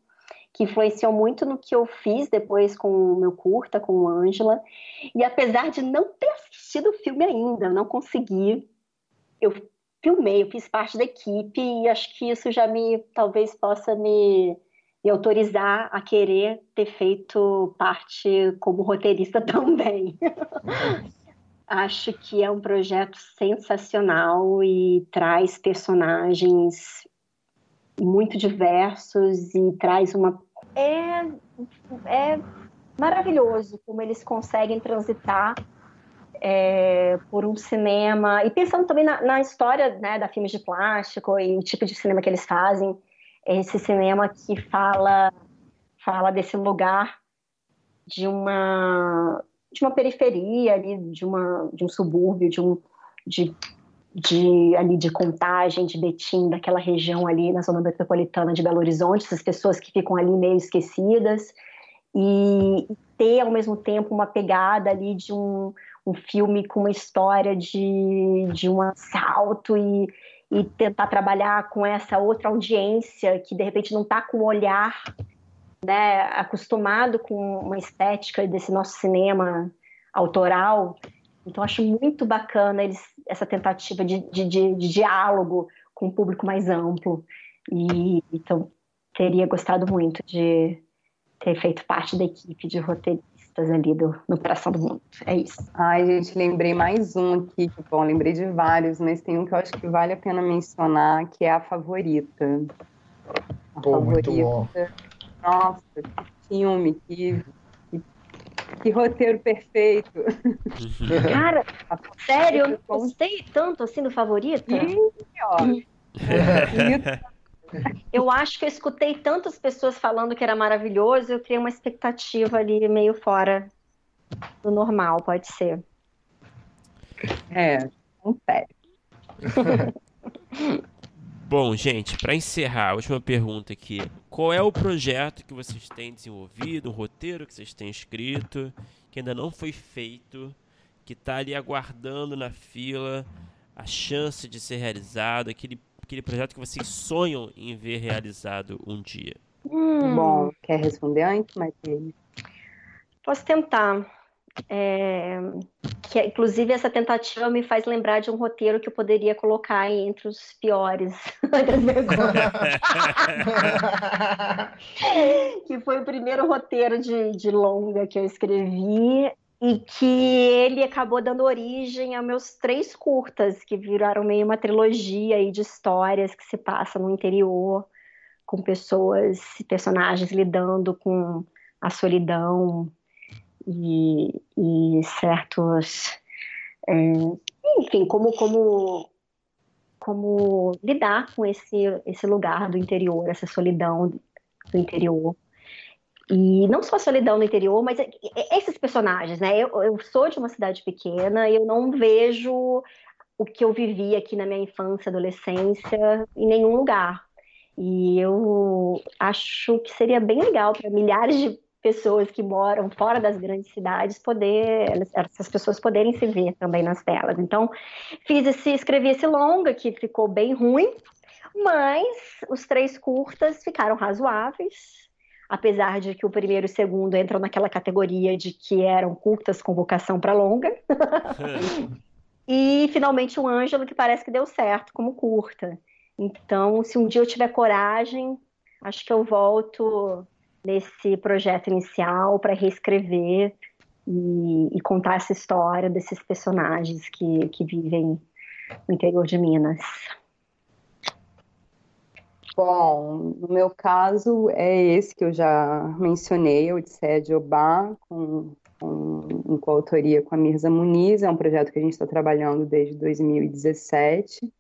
Speaker 3: que influenciou muito no que eu fiz depois com o meu curta, com o Ângela. E apesar de não ter assistido o filme ainda, não consegui, eu filmei, eu fiz parte da equipe e acho que isso já me talvez possa me, me autorizar a querer ter feito parte como roteirista também. acho que é um projeto sensacional e traz personagens muito diversos e traz uma é, é maravilhoso como eles conseguem transitar é, por um cinema, e pensando também na, na história né, da filmes de plástico e o tipo de cinema que eles fazem, esse cinema que fala, fala desse lugar de uma, de uma periferia ali, de, uma, de um subúrbio, de um de, de ali de Contagem, de Betim, daquela região ali na zona metropolitana de Belo Horizonte, essas pessoas que ficam ali meio esquecidas e ter ao mesmo tempo uma pegada ali de um um filme com uma história de, de um assalto e, e tentar trabalhar com essa outra audiência que de repente não está com o olhar né, acostumado com uma estética desse nosso cinema autoral. Então acho muito bacana eles, essa tentativa de, de, de, de diálogo com um público mais amplo. E então teria gostado muito de ter feito parte da equipe de roteiro ali do, no Coração do Mundo. É isso.
Speaker 4: Ai, gente, lembrei mais um aqui, que bom, lembrei de vários, mas tem um que eu acho que vale a pena mencionar, que é a favorita.
Speaker 1: A Pô, favorita. Muito bom.
Speaker 4: Nossa, que filme, que, que roteiro perfeito.
Speaker 3: Cara, sério, eu não gostei tanto assim do favorito. Eu acho que eu escutei tantas pessoas falando que era maravilhoso, eu criei uma expectativa ali meio fora do normal, pode ser.
Speaker 4: É, um sério.
Speaker 2: Bom, gente, para encerrar, a última pergunta aqui. Qual é o projeto que vocês têm desenvolvido, um roteiro que vocês têm escrito, que ainda não foi feito, que está ali aguardando na fila a chance de ser realizado, aquele, aquele projeto que vocês sonham em ver realizado um dia?
Speaker 4: Hum. Bom, quer responder antes, Matheus?
Speaker 3: Posso tentar. É, que inclusive essa tentativa me faz lembrar de um roteiro que eu poderia colocar entre os piores, que foi o primeiro roteiro de, de longa que eu escrevi e que ele acabou dando origem a meus três curtas que viraram meio uma trilogia aí de histórias que se passa no interior com pessoas, personagens lidando com a solidão e, e certos. É, enfim, como, como, como lidar com esse, esse lugar do interior, essa solidão do interior. E não só a solidão no interior, mas esses personagens, né? Eu, eu sou de uma cidade pequena, eu não vejo o que eu vivi aqui na minha infância, adolescência, em nenhum lugar. E eu acho que seria bem legal para milhares de pessoas que moram fora das grandes cidades poder essas pessoas poderem se ver também nas telas. Então, fiz esse escrevi esse longa que ficou bem ruim, mas os três curtas ficaram razoáveis. Apesar de que o primeiro e o segundo entram naquela categoria de que eram curtas com vocação para longa. e finalmente o Ângelo, que parece que deu certo como curta. Então, se um dia eu tiver coragem, acho que eu volto nesse projeto inicial para reescrever e, e, contar essa história desses personagens que, que vivem no interior de Minas.
Speaker 4: Bom, no meu caso é esse que eu já mencionei, Odisseia de Obá, com, com, em coautoria com a Mirza Muniz, é um projeto que a gente está trabalhando desde 2017.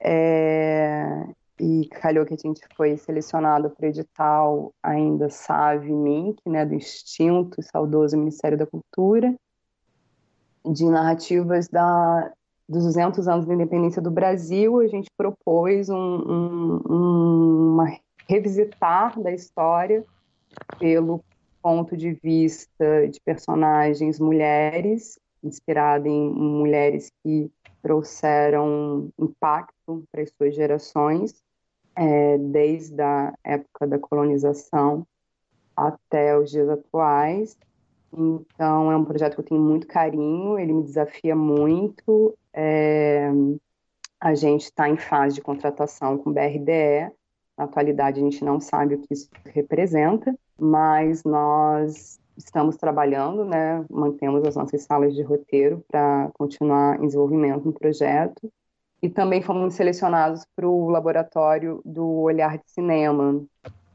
Speaker 4: É, e calhou que a gente foi selecionado para o edital ainda SAVE MINC, né, do Instinto Saudoso Ministério da Cultura, de narrativas da, dos 200 anos da independência do Brasil, a gente propôs um, um, um, uma revisitar da história pelo ponto de vista de personagens mulheres, inspirada em mulheres que trouxeram impacto para as suas gerações é, desde a época da colonização até os dias atuais. Então, é um projeto que eu tenho muito carinho, ele me desafia muito. É, a gente está em fase de contratação com o BRDE. Na atualidade, a gente não sabe o que isso representa, mas nós estamos trabalhando, né, mantemos as nossas salas de roteiro para continuar em desenvolvimento no projeto e também fomos selecionados para o laboratório do Olhar de Cinema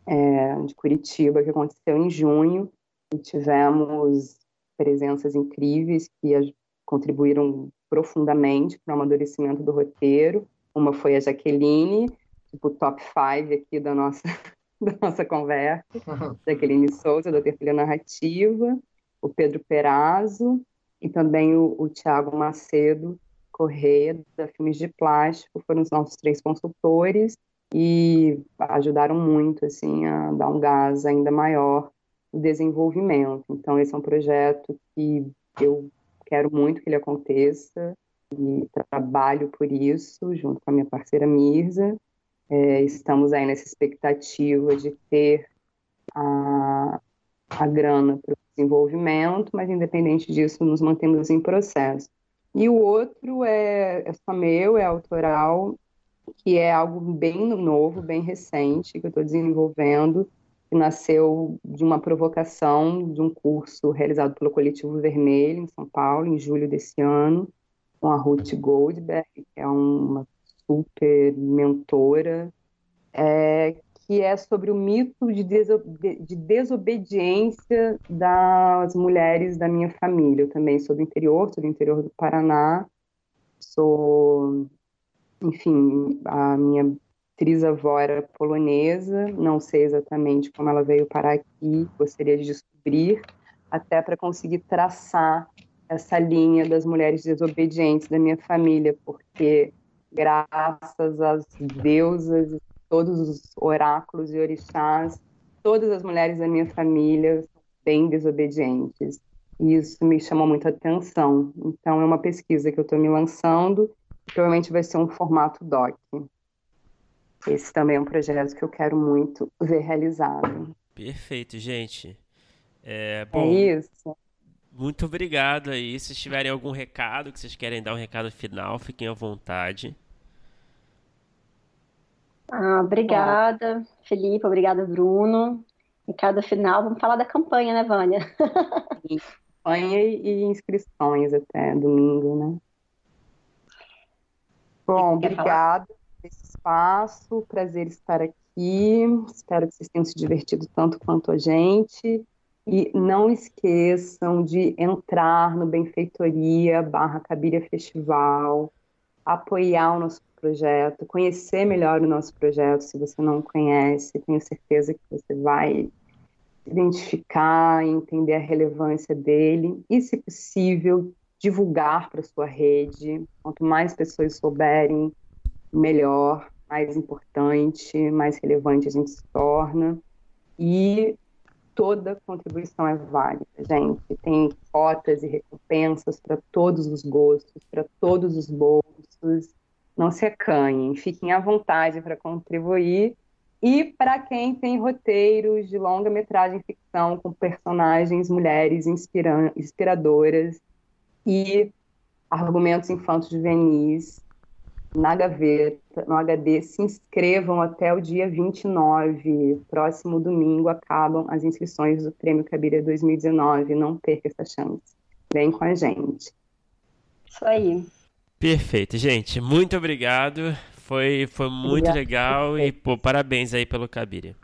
Speaker 4: é, de Curitiba, que aconteceu em junho, e tivemos presenças incríveis que contribuíram profundamente para o amadurecimento do roteiro. Uma foi a Jaqueline, tipo top five aqui da nossa, da nossa conversa, Jaqueline Souza, da Tertulha Narrativa, o Pedro Perazzo. E também o, o Tiago Macedo, Correia, da Filmes de Plástico, foram os nossos três consultores e ajudaram muito assim a dar um gás ainda maior no desenvolvimento. Então esse é um projeto que eu quero muito que ele aconteça e trabalho por isso junto com a minha parceira Mirza. É, estamos aí nessa expectativa de ter a, a grana para o desenvolvimento, mas independente disso, nos mantemos em processo. E o outro é, é só meu, é autoral, que é algo bem novo, bem recente, que eu estou desenvolvendo, que nasceu de uma provocação de um curso realizado pelo Coletivo Vermelho, em São Paulo, em julho desse ano, com a Ruth Goldberg, que é uma super mentora, é, que é sobre o mito de, de desobediência das mulheres da minha família. Eu também sou do interior, sou do interior do Paraná, sou, enfim, a minha trisavó era polonesa, não sei exatamente como ela veio parar aqui, gostaria de descobrir, até para conseguir traçar essa linha das mulheres desobedientes da minha família, porque graças às deusas, todos os oráculos e orixás, todas as mulheres da minha família são bem desobedientes. E isso me chamou muita atenção. Então, é uma pesquisa que eu estou me lançando, provavelmente vai ser um formato doc. Esse também é um projeto que eu quero muito ver realizado.
Speaker 2: Perfeito, gente. É,
Speaker 4: é
Speaker 2: bom,
Speaker 4: é isso.
Speaker 2: Muito obrigado aí. Se tiverem algum recado que vocês querem dar um recado final, fiquem à vontade.
Speaker 3: Ah, obrigada, Felipe, obrigada, Bruno. Recado final, vamos falar da campanha, né, Vânia?
Speaker 4: campanha e inscrições até domingo, né? Bom, obrigada esse espaço, prazer estar aqui. Espero que vocês tenham se divertido tanto quanto a gente. E não esqueçam de entrar no Benfeitoria barra Cabiria Festival, apoiar o nosso projeto, conhecer melhor o nosso projeto, se você não conhece, tenho certeza que você vai identificar e entender a relevância dele e, se possível, divulgar para sua rede. Quanto mais pessoas souberem, melhor, mais importante, mais relevante a gente se torna. E toda contribuição é válida, gente. Tem cotas e recompensas para todos os gostos, para todos os bolsos. Não se acanhem, fiquem à vontade para contribuir. E para quem tem roteiros de longa-metragem ficção com personagens mulheres inspira inspiradoras e argumentos infantos juvenis, na gaveta, no HD, se inscrevam até o dia 29. Próximo domingo acabam as inscrições do Prêmio Cabiria 2019. Não perca essa chance. Vem com a gente.
Speaker 3: Isso aí.
Speaker 2: Perfeito, gente. Muito obrigado. Foi, foi muito Obrigada. legal e pô, parabéns aí pelo Cabiria.